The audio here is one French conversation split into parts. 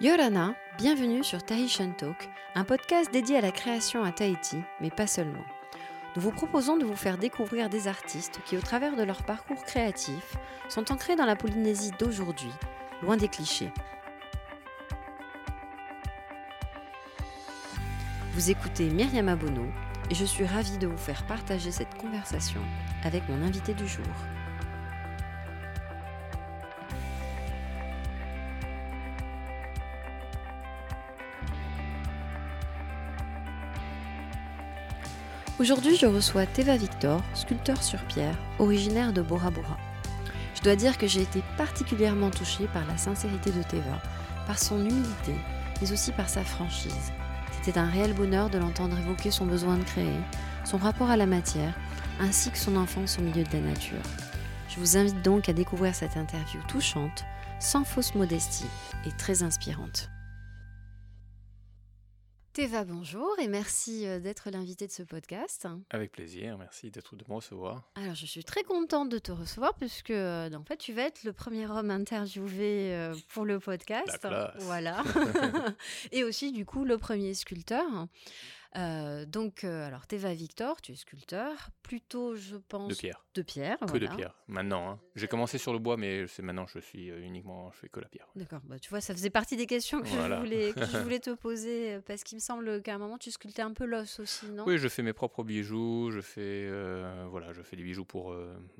Yorana, bienvenue sur Tahitian Talk, un podcast dédié à la création à Tahiti, mais pas seulement. Nous vous proposons de vous faire découvrir des artistes qui, au travers de leur parcours créatif, sont ancrés dans la Polynésie d'aujourd'hui, loin des clichés. Vous écoutez Myriam Abono et je suis ravie de vous faire partager cette conversation avec mon invité du jour. Aujourd'hui, je reçois Teva Victor, sculpteur sur pierre, originaire de Bora Bora. Je dois dire que j'ai été particulièrement touchée par la sincérité de Teva, par son humilité, mais aussi par sa franchise. C'était un réel bonheur de l'entendre évoquer son besoin de créer, son rapport à la matière, ainsi que son enfance au milieu de la nature. Je vous invite donc à découvrir cette interview touchante, sans fausse modestie et très inspirante. Théva, bonjour et merci euh, d'être l'invité de ce podcast. Avec plaisir, merci d'être de me recevoir. Alors, je suis très contente de te recevoir puisque euh, en fait, tu vas être le premier homme interviewé euh, pour le podcast. Voilà. et aussi, du coup, le premier sculpteur. Euh, donc, euh, alors, Teva Victor, tu es sculpteur, plutôt, je pense. De pierre. De pierre. Que de pierre, maintenant. Hein. J'ai commencé sur le bois, mais c'est maintenant, je suis euh, uniquement, je fais que la pierre. D'accord, bah, tu vois, ça faisait partie des questions que, je, voulais, que je voulais te poser, parce qu'il me semble qu'à un moment, tu sculptais un peu l'os aussi, non? Oui, je fais mes propres bijoux, je fais, voilà, je fais des bijoux pour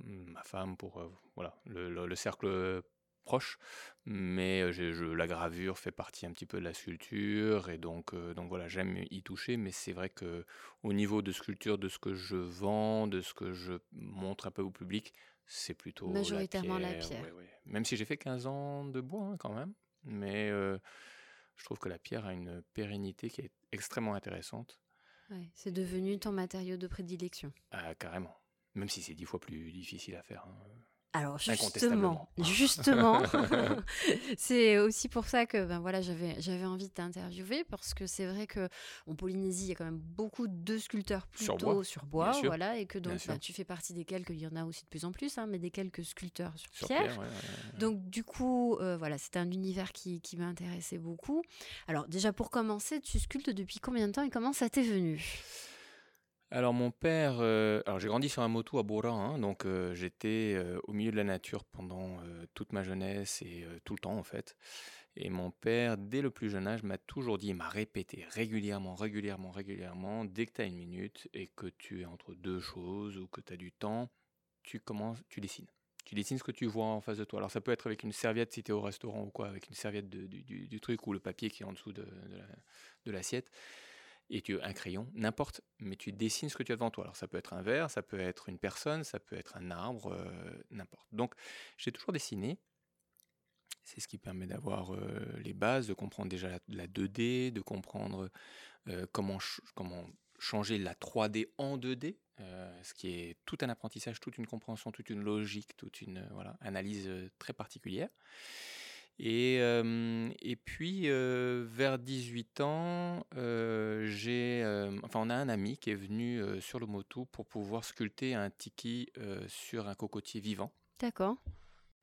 ma femme, pour voilà, le, le cercle proche, mais je, la gravure fait partie un petit peu de la sculpture et donc, donc voilà, j'aime y toucher, mais c'est vrai que au niveau de sculpture, de ce que je vends, de ce que je montre un peu au public, c'est plutôt majoritairement la pierre. Même si j'ai fait 15 ans de bois hein, quand même, mais je trouve que la pierre a une pérennité qui est extrêmement intéressante. c'est devenu ton matériau de prédilection. Ah, carrément. Même si c'est dix fois plus difficile à faire. Hein. Alors justement, justement, c'est aussi pour ça que ben voilà, j'avais j'avais envie de t'interviewer parce que c'est vrai que en Polynésie, il y a quand même beaucoup de sculpteurs plutôt sur bois, voilà, et que donc ben, tu fais partie des quelques, il y en a aussi de plus en plus, hein, mais des quelques sculpteurs sur, pierre. donc du coup, euh, voilà, c'était un univers qui, qui m'intéressait beaucoup. Alors déjà pour commencer, tu sculptes depuis combien de temps et comment ça t'est venu? Alors mon père, euh, alors j'ai grandi sur un moto à Bora, hein, donc euh, j'étais euh, au milieu de la nature pendant toute ma jeunesse et tout le temps en fait. Et mon père, dès le plus jeune âge, m'a toujours dit, il m'a répété régulièrement, régulièrement, régulièrement, dès que tu as une minute et que tu es entre deux choses ou que tu as du temps, tu commences, tu dessines. Tu dessines ce que tu vois en face de toi. Alors ça peut être avec une serviette si tu es au restaurant ou quoi, avec une serviette du, truc ou le papier qui est en dessous de, de l'assiette et tu un crayon, n'importe, mais tu dessines ce que tu as devant toi. Alors ça peut être un verre, ça peut être une personne, ça peut être un arbre, euh, n'importe. Donc j'ai toujours dessiné. C'est ce qui permet d'avoir euh, les bases, de comprendre déjà la, 2D, de comprendre euh, comment, changer la 3D en 2D, ce qui est tout un apprentissage, toute une compréhension, toute une logique, toute une analyse très particulière. Et, et puis, vers 18 ans, j'ai, enfin, on a un ami qui est venu sur le Motu pour pouvoir sculpter un tiki sur un cocotier vivant. D'accord.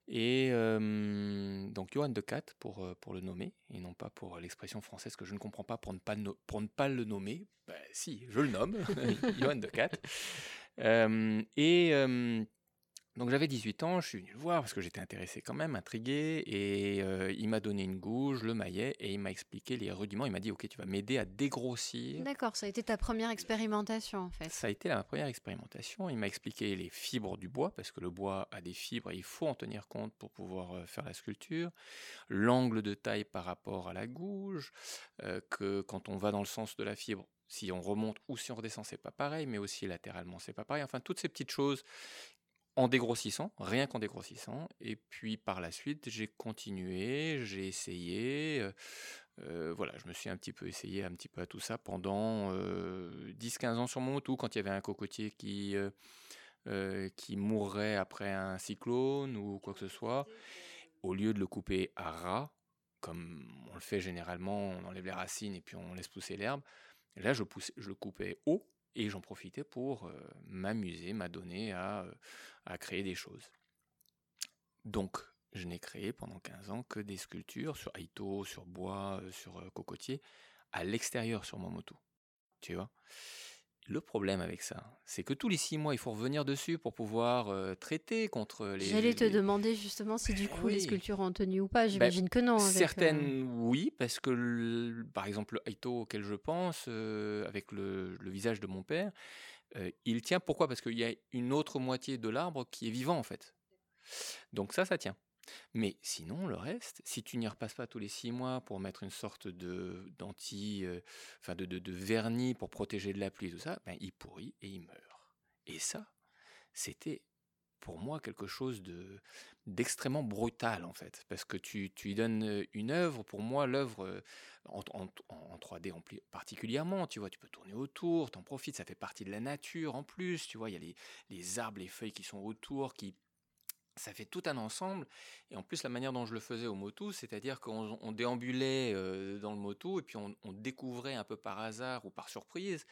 Et donc Johan de Cat pour, pour le nommer, et non pas pour l'expression française que je ne comprends pas pour ne pas, pour ne pas le nommer. Ben, si, je le nomme, Johan de Cat. et donc j'avais 18 ans, je suis venu le voir parce que j'étais intéressé quand même, intrigué, et euh, il m'a donné une gouge, le maillet, et il m'a expliqué les rudiments. Il m'a dit, ok, tu vas m'aider à dégrossir. D'accord, ça a été ta première expérimentation en fait. Ça a été la première expérimentation. Il m'a expliqué les fibres du bois, parce que le bois a des fibres et il faut en tenir compte pour pouvoir euh, faire la sculpture. L'angle de taille par rapport à la gouge, euh, que quand on va dans le sens de la fibre, si on remonte ou si on redescend, c'est pas pareil, mais aussi latéralement, c'est pas pareil. Enfin, toutes ces petites choses en dégrossissant, rien qu'en dégrossissant. Et puis par la suite, j'ai continué, j'ai essayé. Euh, euh, voilà, je me suis un petit peu essayé un petit peu à tout ça pendant 10-15 euh, ans sur mon tout, quand il y avait un cocotier qui, qui mourrait après un cyclone ou quoi que ce soit. Au lieu de le couper à ras, comme on le fait généralement, on enlève les racines et puis on laisse pousser l'herbe, là je, pousse, je le coupais haut et j'en profitais pour m'amuser, m'adonner à, à créer des choses. Donc, je n'ai créé pendant 15 ans que des sculptures sur Aito, sur bois, sur cocotier, à l'extérieur sur mon moto. Tu vois? Le problème avec ça, c'est que tous les six mois, il faut revenir dessus pour pouvoir traiter contre les. J'allais te demander justement si du ben coup les sculptures ont tenu ou pas. Ben, J'imagine que non. certaines, oui, parce que par exemple, Aito auquel je pense, avec le, visage de mon père, il tient. Pourquoi? Parce qu'il y a une autre moitié de l'arbre qui est vivant en fait. Donc ça, ça tient. Mais sinon, le reste, si tu n'y repasses pas tous les six mois pour mettre une sorte de d'anti, euh, enfin de, de, vernis pour protéger de la pluie, tout ça, ben, il pourrit et il meurt. Et ça, c'était pour moi quelque chose de d'extrêmement brutal en fait, parce que tu, tu lui donnes euh, une œuvre. Pour moi, l'œuvre euh, en, en, en, 3D particulièrement, tu vois, tu peux tourner autour, t'en profites, ça fait partie de la nature en plus, tu vois, il y a les, les arbres, les feuilles qui sont autour, qui ça fait tout un ensemble. Et en plus, la manière dont je le faisais au motu, c'est-à-dire qu'on déambulait dans le motu et puis on, découvrait un peu par hasard ou par surprise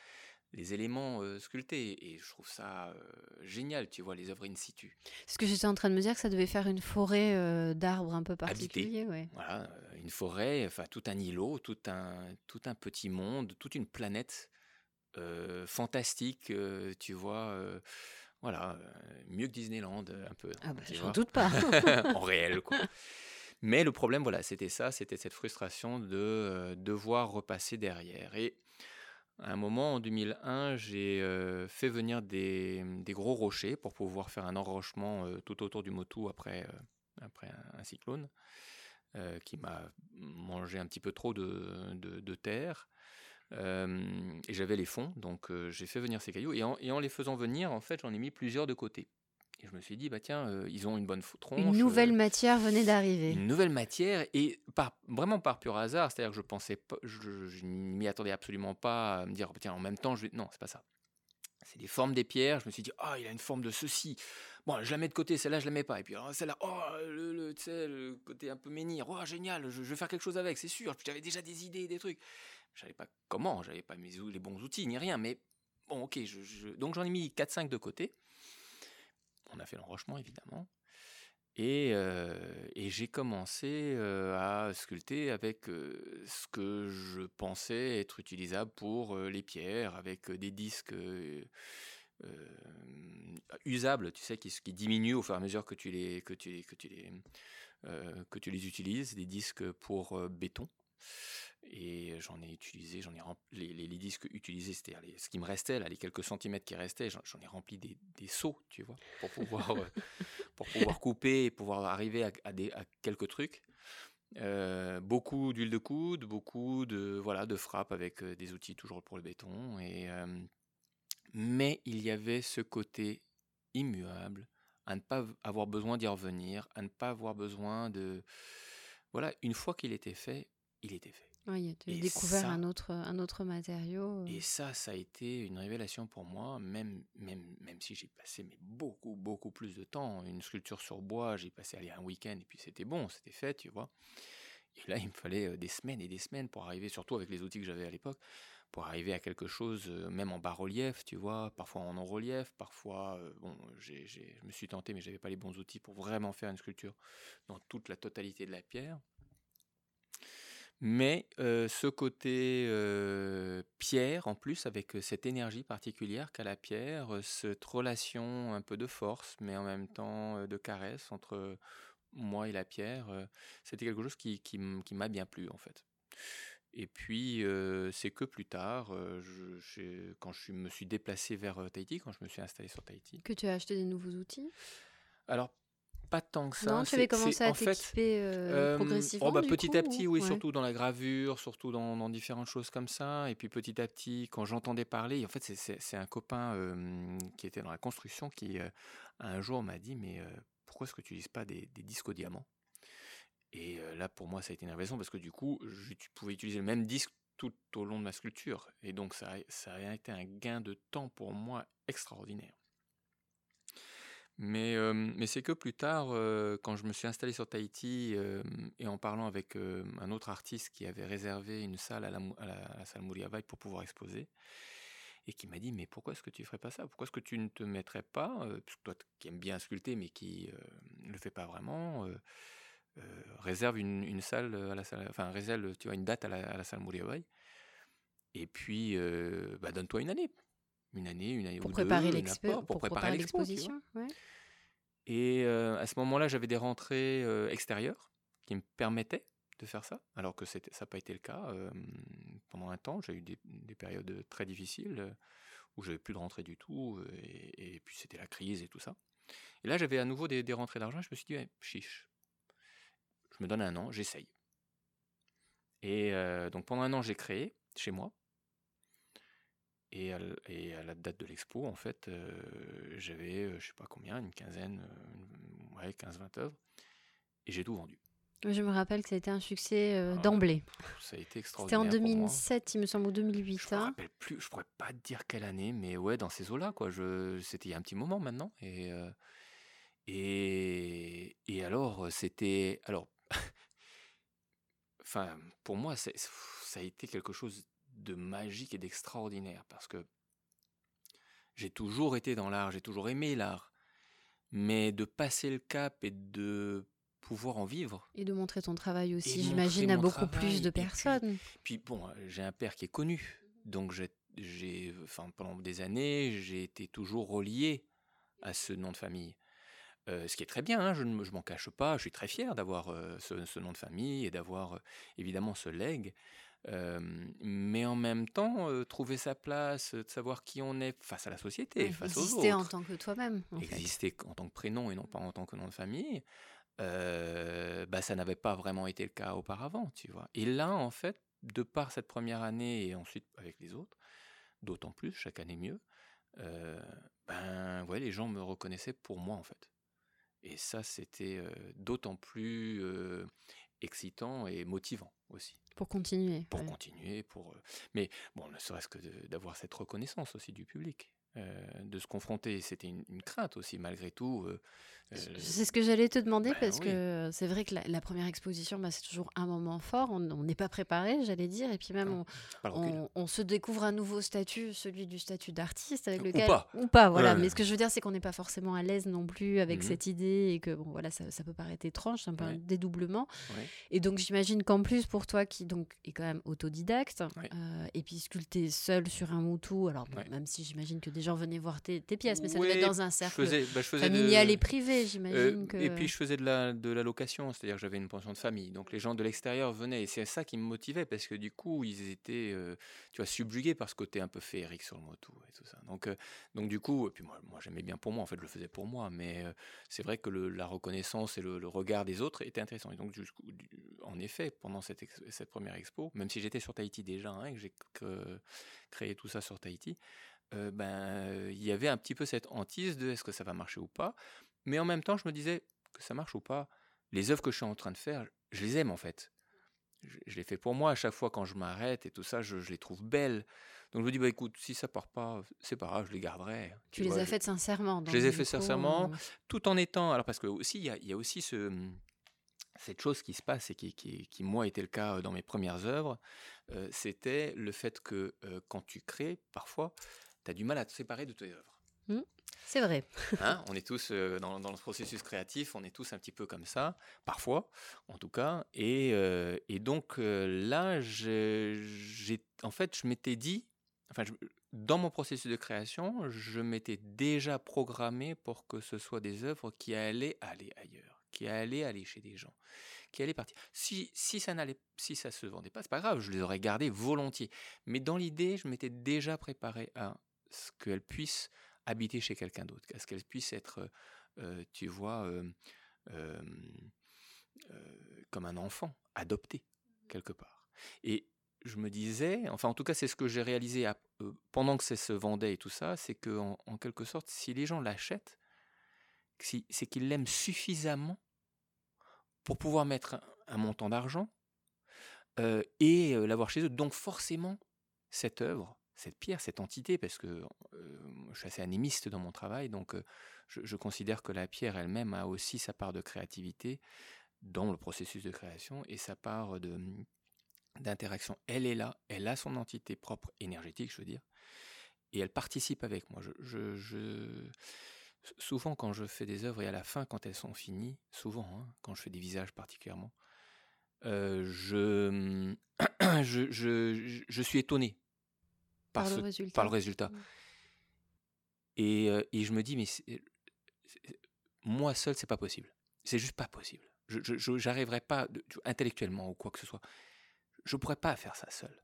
les éléments sculptés. Et je trouve ça génial, tu vois, les œuvres in situ. Ce que j'étais en train de me dire, que ça devait faire une forêt d'arbres un peu particulier. Voilà, une forêt, enfin tout un îlot, tout un, tout un petit monde, toute une planète fantastique, tu vois voilà, mieux que Disneyland, un peu. Ah bah, j'en doute pas. en réel, quoi. Mais le problème, voilà, c'était ça, c'était cette frustration de devoir repasser derrière. Et à un moment, en 2001, j'ai fait venir des, des, gros rochers pour pouvoir faire un enrochement tout autour du Motu après, après un, cyclone qui m'a mangé un petit peu trop de, de, de terre et j'avais les fonds, donc j'ai fait venir ces cailloux. Et en, les faisant venir, en fait, j'en ai mis plusieurs de côté. Et je me suis dit, bah tiens, ils ont une bonne tronche. Une nouvelle matière venait d'arriver. Une nouvelle matière, et par, vraiment par pur hasard, c'est-à-dire que je pensais pas, je, je m'y attendais absolument pas à me dire, tiens, en même temps, je vais... Non, c'est pas ça. C'est des formes des pierres. Je me suis dit, ah, il a une forme de ceci. Bon, je la mets de côté, celle-là, je la mets pas. Et puis, celle-là, oh, le, le, le, côté un peu menhir. Oh, génial, je, je, vais faire quelque chose avec, c'est sûr. J'avais déjà des idées, des trucs. Je savais pas comment, j'avais pas les bons outils ni rien, mais bon, ok, donc j'en ai mis 4-5 de côté. On a fait l'enrochement évidemment. Et, euh, j'ai commencé euh, à sculpter avec euh, ce que je pensais être utilisable pour les pierres, avec des disques usables, tu sais, qui, qui, diminuent au fur et à mesure que tu les, que tu les, que tu les, que tu les utilises, des disques pour béton. Et j'en ai utilisé, j'en ai rempli, les, les, disques utilisés, c'était ce qui me restait, là, les quelques centimètres qui restaient, j'en ai rempli des, des, seaux, tu vois, pour pouvoir, euh, pour pouvoir couper et pouvoir arriver à, des, à quelques trucs. Euh, beaucoup d'huile de coude, beaucoup de voilà de frappe avec euh, des outils toujours pour le béton. Et mais il y avait ce côté immuable, à ne pas avoir besoin d'y revenir, à ne pas avoir besoin de voilà. Une fois qu'il était fait, il était fait. Oui, tu as découvert un, autre, un autre matériau. Et ça, ça a été une révélation pour moi, même, même, même si j'ai passé mais beaucoup, beaucoup plus de temps. Une sculpture sur bois, j'ai passé aller un week-end et puis c'était bon, c'était fait, tu vois. Et là, il me fallait des semaines et des semaines pour arriver, surtout avec les outils que j'avais à l'époque, pour arriver à quelque chose, même en bas-relief, tu vois, parfois en non-relief, parfois, bon, j'ai, je me suis tenté, mais j'avais pas les bons outils pour vraiment faire une sculpture dans toute la totalité de la pierre. Mais ce côté pierre, en plus, avec cette énergie particulière qu'a la pierre, cette relation un peu de force, mais en même temps de caresse entre moi et la pierre, c'était quelque chose qui, qui, m'a bien plu, en fait. Et puis, c'est que plus tard, je, quand je me suis déplacé vers Tahiti, quand je me suis installé sur Tahiti. Que tu as acheté des nouveaux outils? Alors, pas tant que ça. Non, tu avais commencé à t'équiper euh, progressivement. Oh bah, petit à petit, oui, surtout dans la gravure, surtout dans, dans, différentes choses comme ça. Et puis petit à petit, quand j'entendais parler, en fait, c'est un copain qui était dans la construction qui, euh, un jour, m'a dit Mais pourquoi est-ce que tu n'utilises pas des, des, disques au diamant? Et là, pour moi, ça a été une révélation parce que du coup, je, pouvais utiliser le même disque tout au long de ma sculpture. Et donc, ça, ça a été un gain de temps pour moi extraordinaire. Mais, mais c'est que plus tard, quand je me suis installé sur Tahiti et en parlant avec un autre artiste qui avait réservé une salle à la, salle Muriavai pour pouvoir exposer, et qui m'a dit mais pourquoi est-ce que tu ferais pas ça? Pourquoi est-ce que tu ne te mettrais pas, euh, toi qui aimes bien sculpter mais qui ne le fait pas vraiment, réserve une, salle à la salle, enfin réserve tu vois une date à la, salle Muriawai et puis bah, donne-toi une année, une année, une année pour ou préparer deux, pour, préparer l'exposition. Et à ce moment-là, j'avais des rentrées extérieures qui me permettaient de faire ça, alors que ça n'a pas été le cas pendant un temps. J'ai eu des, périodes très difficiles où j'avais plus de rentrées du tout, et, puis c'était la crise et tout ça. Et là, j'avais à nouveau des, rentrées d'argent. Je me suis dit, chiche, je me donne un an, j'essaye. Et donc pendant un an, j'ai créé chez moi. Et à, la date de l'expo, en fait, j'avais, je sais pas combien, une quinzaine, ouais, 15-20 œuvres. Et j'ai tout vendu. Je me rappelle que ça a été un succès euh, ah, d'emblée. Ça a été extraordinaire. C'était en 2007, il me semble, ou 2008. Je ne me hein. rappelle plus, je pourrais pas dire quelle année, mais ouais, dans ces eaux-là, quoi. C'était il y a un petit moment maintenant. Et, euh, et, et alors, c'était. Alors, enfin, pour moi, ça a été quelque chose de magique et d'extraordinaire parce que j'ai toujours été dans l'art, j'ai toujours aimé l'art. Mais de passer le cap et de pouvoir en vivre. Et de montrer ton travail aussi, j'imagine, à beaucoup plus de personnes. Puis, bon, j'ai un père qui est connu, donc j'ai, enfin, pendant des années, j'ai été toujours relié à ce nom de famille. Euh, ce qui est très bien, hein, je ne m'en cache pas, je suis très fier d'avoir euh, ce, nom de famille et d'avoir euh, évidemment ce legs. Mais en même temps, trouver sa place, de savoir qui on est face à la société, face aux autres. Exister en tant que toi-même. Exister en tant que prénom et non pas en tant que nom de famille bah, ça n'avait pas vraiment été le cas auparavant, tu vois. Et là, en fait, de par cette première année et ensuite avec les autres, d'autant plus, chaque année mieux, ben ouais, les gens me reconnaissaient pour moi, en fait. Et ça, c'était d'autant plus excitant et motivant aussi. Pour continuer. Pour continuer, pour. Mais bon, ne serait-ce que d'avoir cette reconnaissance aussi du public. de se confronter, c'était une, crainte aussi malgré tout, euh, c'est ce que j'allais te demander bah parce que c'est vrai que la, première exposition, bah, c'est toujours un moment fort. On n'est pas préparé, j'allais dire, et puis même on, se découvre un nouveau statut, celui du statut d'artiste avec lequel ou pas, voilà. Mais ce que je veux dire, c'est qu'on n'est pas forcément à l'aise non plus avec mmh cette idée et que bon, voilà, ça, peut paraître étrange, c'est un peu un dédoublement. Et donc j'imagine qu'en plus pour toi qui donc est quand même autodidacte euh, et puis sculpter seul sur un moutou, alors même si j'imagine que des gens venaient voir tes, pièces, mais ça devait être dans un cercle bah, familial et privé. Euh, et puis je faisais de la, de la location, c'est-à-dire j'avais une pension de famille. Donc les gens de l'extérieur venaient et c'est ça qui me motivait parce que du coup ils étaient euh, tu vois, subjugués par ce côté un peu féerique sur le moto et tout ça. Donc, euh, donc du coup, et puis moi, moi j'aimais bien pour moi, en fait je le faisais pour moi, mais c'est vrai que le, la reconnaissance et le, regard des autres était intéressant. Et donc du en effet, pendant cette, cette première expo, même si j'étais sur Tahiti déjà hein, et que j'ai créé tout ça sur Tahiti, ben il y avait un petit peu cette hantise de est-ce que ça va marcher ou pas. Mais en même temps, je me disais que ça marche ou pas. Les œuvres que je suis en train de faire, je les aime en fait. Je, les fais pour moi à chaque fois quand je m'arrête et tout ça, je, les trouve belles. Donc je me dis, bah écoute, si ça part pas, c'est pas grave, je les garderai. Tu, les as faites sincèrement. Je les ai fait sincèrement, euh, tout en étant. Alors parce que aussi, il y a, aussi ce, cette chose qui se passe et qui, qui, qui, moi, était le cas dans mes premières œuvres. Euh, c'était le fait que euh, quand tu crées, parfois, tu as du mal à te séparer de tes œuvres. Mmh. C'est vrai. Hein, on est tous euh, dans, le processus créatif, on est tous un petit peu comme ça, parfois, en tout cas. Et, euh, donc euh, là, j'ai, en fait, je m'étais dit, enfin, dans mon processus de création, je m'étais déjà programmé pour que ce soit des œuvres qui allaient aller ailleurs, qui allaient aller chez des gens, qui allaient partir. Si, si ça n'allait, si ça se vendait pas, c'est pas grave, je les aurais gardées volontiers. Mais dans l'idée, je m'étais déjà préparé à ce qu'elles puissent habiter chez quelqu'un d'autre, à ce qu'elle puisse être, tu vois, comme un enfant, adopté quelque part. Et je me disais, enfin en tout cas c'est ce que j'ai réalisé pendant que ça se vendait et tout ça, c'est que en, quelque sorte, si les gens l'achètent, c'est qu'ils l'aiment suffisamment pour pouvoir mettre un, montant d'argent et l'avoir chez eux. Donc forcément, cette œuvre, cette pierre, cette entité, parce que je suis assez animiste dans mon travail, donc je, considère que la pierre elle-même a aussi sa part de créativité dans le processus de création et sa part de d'interaction. Elle est là, elle a son entité propre énergétique, je veux dire. et elle participe avec moi. Souvent, quand je fais des œuvres et à la fin, quand elles sont finies, souvent, hein, quand je fais des visages particulièrement, je, je, suis étonné par, le, résultat. Par le résultat. Mmh. Et, euh, et, je me dis, mais moi seul, c'est pas possible. C'est juste pas possible. Je n'arriverai pas, intellectuellement ou quoi que ce soit, je pourrais pas faire ça seul.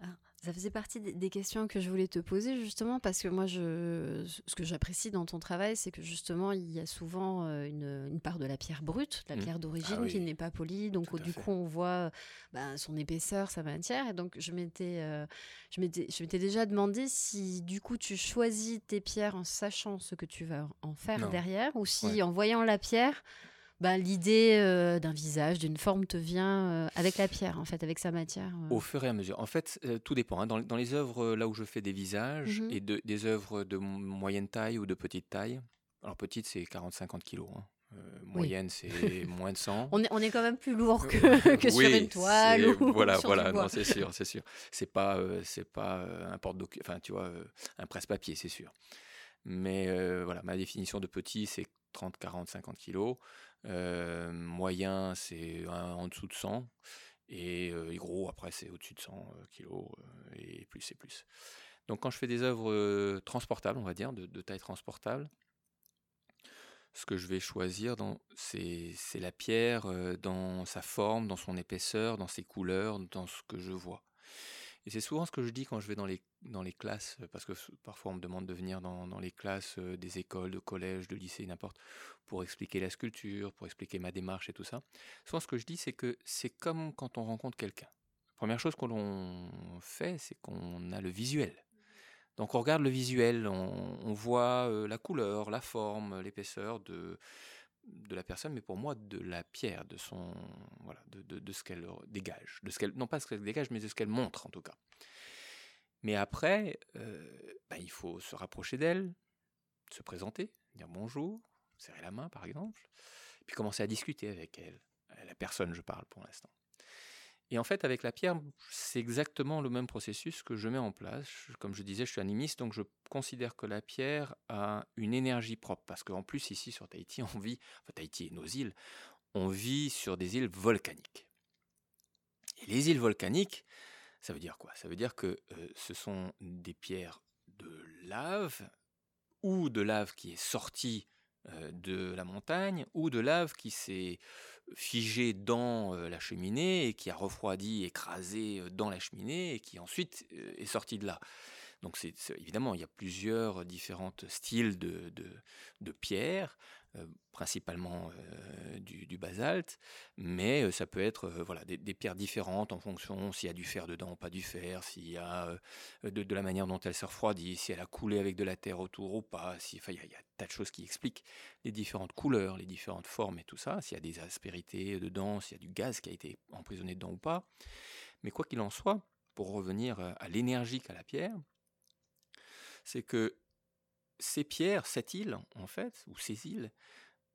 Ah, ça faisait partie des questions que je voulais te poser justement parce que moi, je, ce que j'apprécie dans ton travail, c'est que justement, il y a souvent euh, une, part de la pierre brute, la mmh. pierre d'origine ah qui n'est pas polie. Donc, du coup, on voit ben, son épaisseur, sa matière. Et donc, je m'étais, euh, je m'étais, je m'étais déjà demandé si du coup, tu choisis tes pierres en sachant ce que tu vas en faire derrière ou si en voyant la pierre, bah, l'idée euh, d'un visage, d'une forme te vient euh, avec la pierre, en fait, avec sa matière euh. Au fur et à mesure. En fait, tout dépend. Hein. Dans, les œuvres là où je fais des visages mmh et de, des œuvres de moyenne taille ou de petite taille, alors petite, c'est 40-50 kilos. Hein. moyenne, c'est moins de 100. On est, on est quand même plus lourd que, que sur une toile. Ou voilà, voilà, non, c'est sûr, c'est sûr. C'est pas, c'est pas un porte enfin, tu vois, un presse-papier, c'est sûr. Mais voilà, ma définition de petit, c'est 30, 40, 50 kilos. Euh, moyen, c'est en dessous de 100. Et, gros, après, c'est au-dessus de 100 kilos et plus et plus. Donc, quand je fais des œuvres transportables, on va dire, de, taille transportable, ce que je vais choisir, c'est la pierre dans sa forme, dans son épaisseur, dans ses couleurs, dans ce que je vois. Et c'est souvent ce que je dis quand je vais dans les, dans les classes, parce que parfois on me demande de venir dans, dans les classes des écoles, de collèges, de lycées, n'importe, pour expliquer la sculpture, pour expliquer ma démarche et tout ça. Souvent ce que je dis, c'est que c'est comme quand on rencontre quelqu'un. Première chose que l'on fait, c'est qu'on a le visuel. Donc on regarde le visuel, on, on voit la couleur, la forme, l'épaisseur de, de la personne, mais pour moi de la pierre, de son voilà, de, de, ce qu'elle dégage, de ce qu'elle non pas ce qu'elle dégage, mais de ce qu'elle montre en tout cas. Mais après, euh, bah, il faut se rapprocher d'elle, se présenter, dire bonjour, serrer la main par exemple, puis commencer à discuter avec elle, la personne je parle pour l'instant. Et en fait, avec la pierre, c'est exactement le même processus que je mets en place. Comme je disais, je suis animiste, donc je considère que la pierre a une énergie propre. Parce qu'en plus, ici, sur Tahiti, on vit, enfin Tahiti et nos îles, on vit sur des îles volcaniques. Et les îles volcaniques, ça veut dire quoi? Ça veut dire que euh, ce sont des pierres de lave ou de lave qui est sortie euh, de la montagne ou de lave qui s'est figé dans la cheminée et qui a refroidi, écrasé dans la cheminée et qui ensuite est sorti de là. Donc c'est, évidemment, il y a plusieurs différents styles de, de, de pierres, principalement du, basalte, mais ça peut être voilà, des, pierres différentes en fonction s'il y a du fer dedans pas du fer, s'il y a de, la manière dont elle se refroidit, si elle a coulé avec de la terre autour ou pas, si, il, y a, il y a tas de choses qui expliquent les différentes couleurs, les différentes formes et tout ça, s'il y a des aspérités dedans, s'il y a du gaz qui a été emprisonné dedans ou pas. Mais quoi qu'il en soit, pour revenir à l'énergie qu'a la pierre, c'est que ces pierres, cette île, en fait, ou ces îles,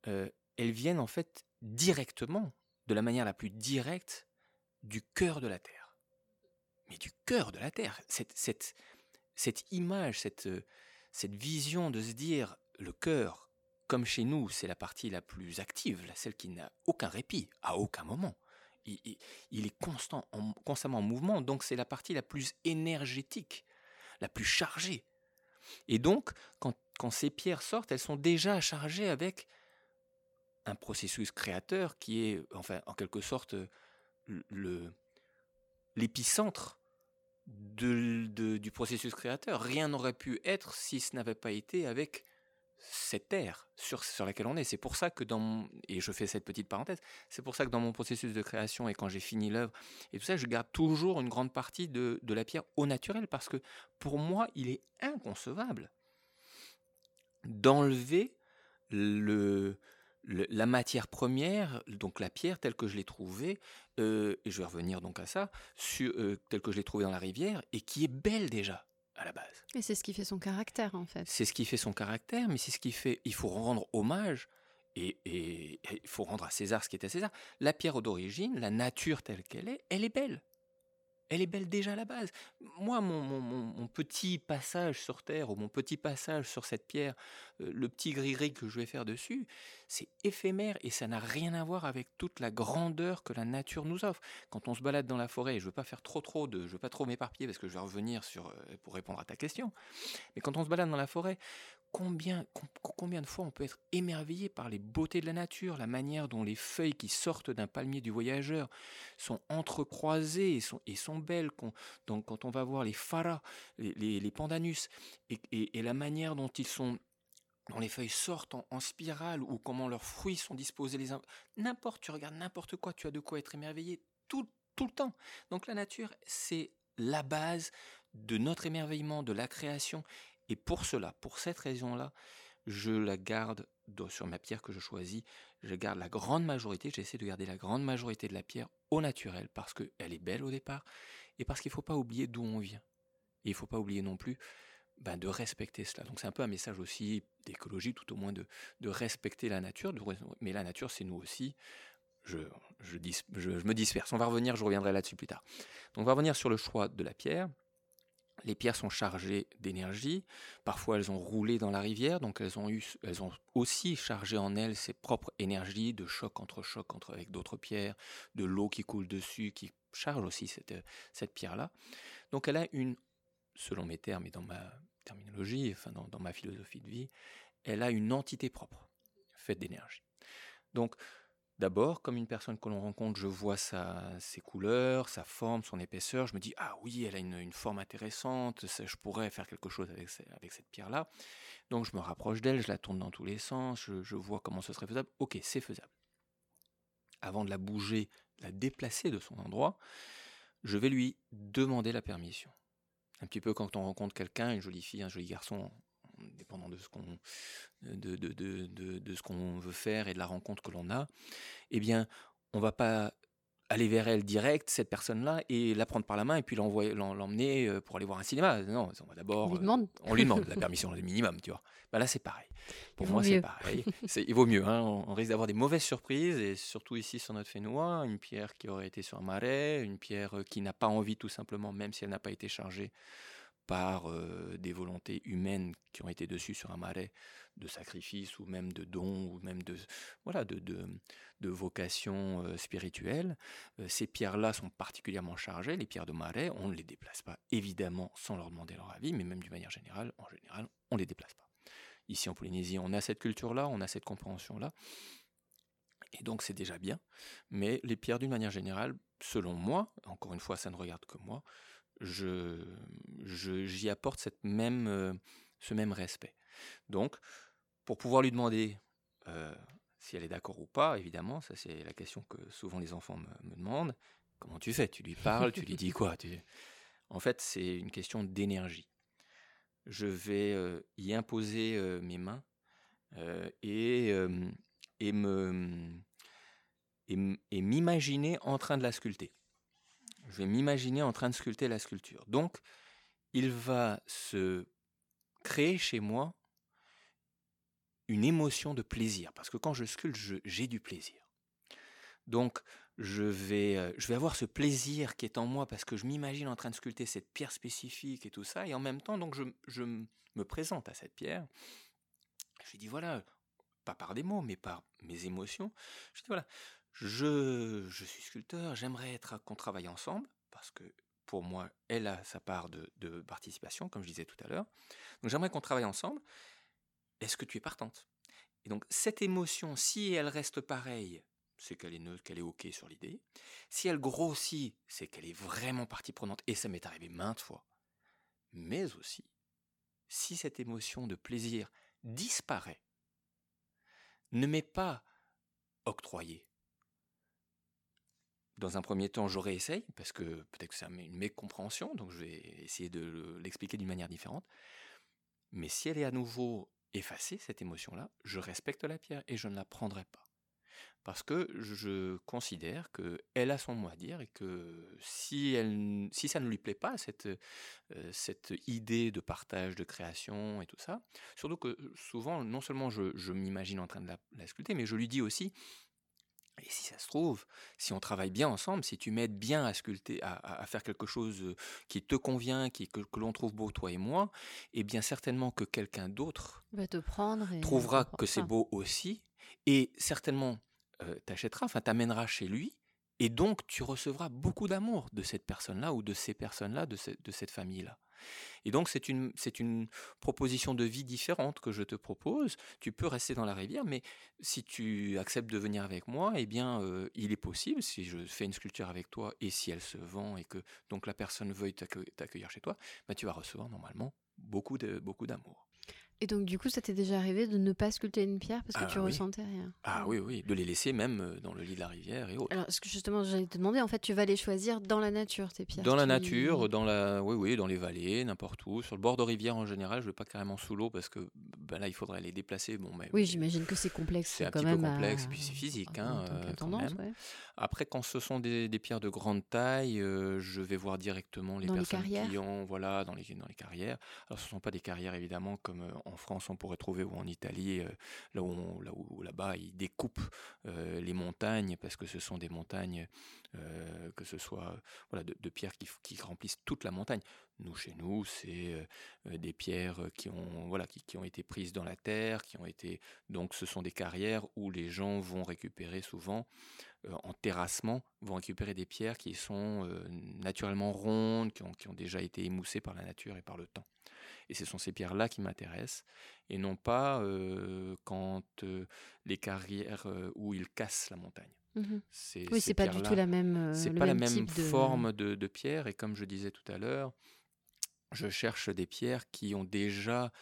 euh, elles viennent en fait directement, de la manière la plus directe, du cœur de la Terre. Mais du cœur de la Terre. Cette, cette, cette image, cette, cette vision de se dire le cœur, comme chez nous, c'est la partie la plus active, celle qui n'a aucun répit, à aucun moment. Il, il est constant, constamment en mouvement, donc c'est la partie la plus énergétique, la plus chargée. Et donc, quand, ces pierres sortent, elles sont déjà chargées avec un processus créateur qui est, enfin, en quelque sorte, le, l'épicentre du processus créateur. Rien n'aurait pu être si ce n'avait pas été avec cette terre sur, sur laquelle on est. C'est pour ça que dans mon, et je fais cette petite parenthèse, c'est pour ça que dans mon processus de création et quand j'ai fini l'œuvre et tout ça, je garde toujours une grande partie de, de la pierre au naturel parce que pour moi, il est inconcevable d'enlever le, la matière première, donc la pierre telle que je l'ai trouvée, euh, et je vais revenir donc à ça, sur, euh, telle que je l'ai trouvée dans la rivière, et qui est belle déjà à la base. Et c'est ce qui fait son caractère, en fait. C'est ce qui fait son caractère, mais c'est ce qui fait. Il faut rendre hommage et, il faut rendre à César ce qui est à César. La pierre d'origine, la nature telle qu'elle est, elle est belle. Elle est belle déjà à la base. Moi, mon, petit passage sur Terre, ou mon petit passage sur cette pierre, euh, le petit gris-gris que je vais faire dessus, c'est éphémère et ça n'a rien à voir avec toute la grandeur que la nature nous offre. Quand on se balade dans la forêt, et je veux pas faire trop trop de, je veux pas trop m'éparpiller parce que je vais revenir sur, euh, pour répondre à ta question, mais quand on se balade dans la forêt, combien, combien de fois on peut être émerveillé par les beautés de la nature, la manière dont les feuilles qui sortent d'un palmier du voyageur sont entrecroisées et sont, et sont belles. donc quand on va voir les pharas, les, pandanus, et, la manière dont ils sont dont les feuilles sortent en, spirale ou comment leurs fruits sont disposés les. N'importe, tu regardes n'importe quoi, tu as de quoi être émerveillé tout, tout le temps. Donc la nature, c'est la base de notre émerveillement, de la création. Et pour cela, pour cette raison-là, je la garde sur ma pierre que je choisis. Je garde la grande majorité, j'essaie de garder la grande majorité de la pierre au naturel parce qu'elle est belle au départ et parce qu'il ne faut pas oublier d'où on vient. Et il ne faut pas oublier non plus ben, de respecter cela. Donc c'est un peu un message aussi d'écologie, tout au moins de, respecter la nature. mais la nature, c'est nous aussi. Je, je, je, me disperse. On va revenir, je reviendrai là-dessus plus tard. Donc on va revenir sur le choix de la pierre. Les pierres sont chargées d'énergie. Parfois, elles ont roulé dans la rivière, donc elles ont, eu, elles ont aussi chargé en elles ses propres énergies de choc entre choc avec d'autres pierres, de l'eau qui coule dessus, qui charge aussi cette, cette pierre-là. Donc, elle a une, selon mes termes et dans ma terminologie, enfin dans, dans ma philosophie de vie, elle a une entité propre, faite d'énergie. Donc, D'abord, comme une personne que l'on rencontre, je vois ses couleurs, sa forme, son épaisseur. Je me dis, ah oui, elle a une, forme intéressante, je pourrais faire quelque chose avec, cette pierre-là. Donc je me rapproche d'elle, je la tourne dans tous les sens, je, je vois comment ce serait faisable. Ok, c'est faisable. Avant de la bouger, la déplacer de son endroit, je vais lui demander la permission. Un petit peu quand on rencontre quelqu'un, une jolie fille, un joli garçon, dépendant de ce qu'on de, de, de, de, ce qu'on veut faire et de la rencontre que l'on a, eh bien, on va pas aller vers elle direct, cette personne-là, et la prendre par la main et puis l'emmener euh, pour aller voir un cinéma. Non, on va d'abord. On lui demande. on lui demande la permission, le minimum, tu vois. Bah là, c'est pareil. Pour moi, c'est pareil. il vaut mieux. Hein. On, risque d'avoir des mauvaises surprises, et surtout ici sur notre fénois, une pierre qui aurait été sur un marais, une pierre euh, qui n'a pas envie tout simplement, même si elle n'a pas été chargée par euh, des volontés humaines qui ont été dessus sur un marais de sacrifice ou même de dons ou même de voilà de, de, vocation euh, spirituelle. Euh, ces pierres-là sont particulièrement chargées, les pierres de marais, on ne les déplace pas évidemment sans leur demander leur avis, mais même d'une manière générale, en général, on les déplace pas. Ici en Polynésie, on a cette culture-là, on a cette compréhension-là. Et donc c'est déjà bien, mais les pierres d'une manière générale, selon moi, encore une fois ça ne regarde que moi, je, j'y apporte cette même, euh, ce même respect. Donc, pour pouvoir lui demander euh, si elle est d'accord ou pas, évidemment, ça c'est la question que souvent les enfants me, demandent. Comment tu fais? Tu lui parles, tu lui dis quoi? En fait, c'est une question d'énergie. Je vais euh, y imposer mes mains et, et, me, et m'imaginer en train de la sculpter je vais m'imaginer en train de sculpter la sculpture. Donc, il va se créer chez moi une émotion de plaisir, parce que quand je sculpte, j'ai du plaisir. Donc, je vais, euh, je vais avoir ce plaisir qui est en moi parce que je m'imagine en train de sculpter cette pierre spécifique et tout ça, et en même temps, donc, je, me présente à cette pierre. Je lui dis voilà, pas par des mots, mais par mes émotions. Je dis voilà, je, suis sculpteur, j'aimerais être qu'on travaille ensemble, parce que pour moi, elle a sa part de, de participation, comme je disais tout à l'heure. Donc j'aimerais qu'on travaille ensemble. Est-ce que tu es partante? Et donc cette émotion, si elle reste pareille, c'est qu'elle est neutre, qu'elle est OK sur l'idée. Si elle grossit, c'est qu'elle est vraiment partie prenante, et ça m'est arrivé maintes fois. Mais aussi, si cette émotion de plaisir disparaît, ne m'est pas octroyée, dans un premier temps, j'aurais essayé, parce que peut-être que c'est une mécompréhension, donc je vais essayer de l'expliquer d'une manière différente. Mais si elle est à nouveau effacée, cette émotion-là, je respecte la pierre et je ne la prendrai pas. Parce que je considère qu'elle a son mot à dire et que si, elle, si ça ne lui plaît pas, cette, euh, cette idée de partage, de création et tout ça, surtout que souvent, non seulement je, m'imagine en train de la, la, sculpter, mais je lui dis aussi, Et si ça se trouve, si on travaille bien ensemble, si tu m'aides bien à sculpter, à, faire quelque chose qui te convient, qui, que, l'on trouve beau, toi et moi, eh bien certainement que quelqu'un d'autre va te prendre et trouvera que c'est beau aussi, et certainement t'achètera, enfin t'amènera chez lui, et donc tu recevras beaucoup d'amour de cette personne-là ou de ces personnes-là, de cette famille-là. Et donc, c'est une, une proposition de vie différente que je te propose. Tu peux rester dans la rivière, mais si tu acceptes de venir avec moi, eh bien, euh, il est possible, si je fais une sculpture avec toi et si elle se vend et que donc la personne veuille t'accueillir chez toi, bah, tu vas recevoir normalement beaucoup, de, beaucoup d'amour. Et donc, du coup, ça t'est déjà arrivé de ne pas sculpter une pierre parce que ah tu ressentais rien Ah oui, oui, de les laisser même euh, dans le lit de la rivière et autres. Alors, ce que justement, j'allais te demander, en fait, tu vas les choisir dans la nature, tes pierres Dans la nature, dans la, oui, oui, dans les vallées, n'importe où. Sur le bord de rivière en général, je ne vais pas carrément sous l'eau parce que ben là, il faudrait les déplacer. Bon, mais, oui, j'imagine que c'est complexe. C'est un petit peu complexe, et puis c'est physique. Hein, euh, tendance, Après, quand ce sont des, pierres de grande taille, euh, je vais voir directement les personnes qui ont, voilà, dans les, dans les carrières. Alors, ce ne sont pas des carrières, évidemment, comme en France, on pourrait trouver ou en Italie, euh, là où là où là-bas ils découpent euh, les montagnes parce que ce sont des montagnes euh, que ce soit voilà de, pierres qui, remplissent toute la montagne. Nous chez nous, c'est des pierres qui ont voilà été prises dans la terre, qui ont été donc ce sont des carrières où les gens vont récupérer souvent en terrassement vont récupérer des pierres qui sont naturellement rondes, qui ont, qui ont déjà été émoussées par la nature et par le temps. Et ce sont ces pierres-là qui m'intéressent, et non pas quand les carrières où ils cassent la montagne. Mmh oui, c'est pas du tout la même. c'est pas la même forme de... de pierre, et comme je disais tout à l'heure, je cherche des pierres qui ont déjà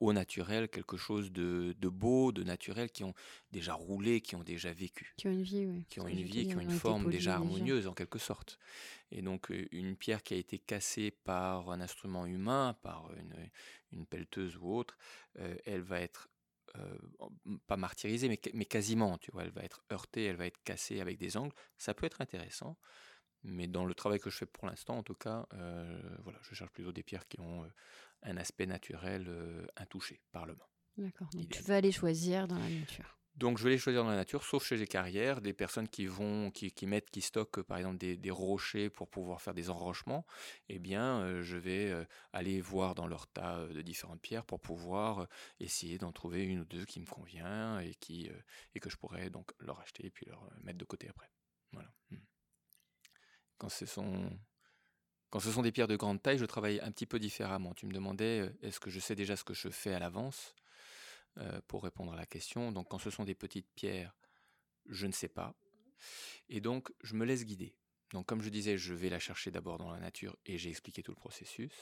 au naturel, quelque chose de, beau, de naturel, qui ont déjà roulé, qui ont déjà vécu. Qui ont une vie, oui. Qui ont une vie, qui ont une forme déjà harmonieuse en quelque sorte. Et donc une pierre qui a été cassée par un instrument humain, par une, pelleteuse ou autre, elle va être pas martyrisée, mais, mais, quasiment, tu vois, elle va être heurtée, elle va être cassée avec des angles. Ça peut être intéressant, mais dans le travail que je fais pour l'instant, en tout cas, voilà, je cherche plutôt des pierres qui ont un aspect naturel euh, intouché par l'homme. D'accord. Donc tu vas les choisir dans la nature. Donc je vais les choisir dans la nature, sauf chez les carrières, des personnes qui vont, qui, mettent, qui stockent par exemple des, rochers pour pouvoir faire des enrochements. Eh bien, euh, je vais euh, aller voir dans leur tas de différentes pierres pour pouvoir essayer d'en trouver une ou deux qui me convient et qui et que je pourrais donc leur acheter et puis leur mettre de côté après. Voilà. Hmm. Quand ce sont quand ce sont des pierres de grande taille, je travaille un petit peu différemment. Tu me demandais, euh, est-ce que je sais déjà ce que je fais à l'avance euh, pour répondre à la question. Donc quand ce sont des petites pierres, je ne sais pas. Et donc je me laisse guider. Donc comme je disais, je vais la chercher d'abord dans la nature et j'ai expliqué tout le processus.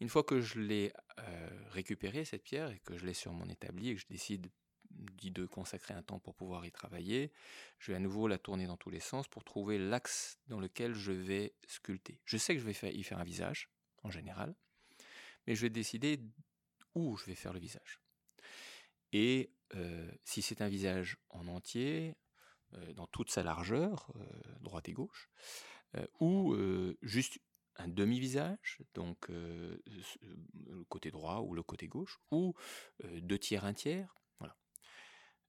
Une fois que je l'ai euh, récupérée, cette pierre, et que je l'ai sur mon établi et que je décide dit de consacrer un temps pour pouvoir y travailler. Je vais à nouveau la tourner dans tous les sens pour trouver l'axe dans lequel je vais sculpter. Je sais que je vais y faire un visage, en général, mais je vais décider où je vais faire le visage. Et euh, si c'est un visage en entier, euh, dans toute sa largeur, euh, droite et gauche, ou juste un demi-visage, donc le côté droit ou le côté gauche, ou deux tiers, un tiers,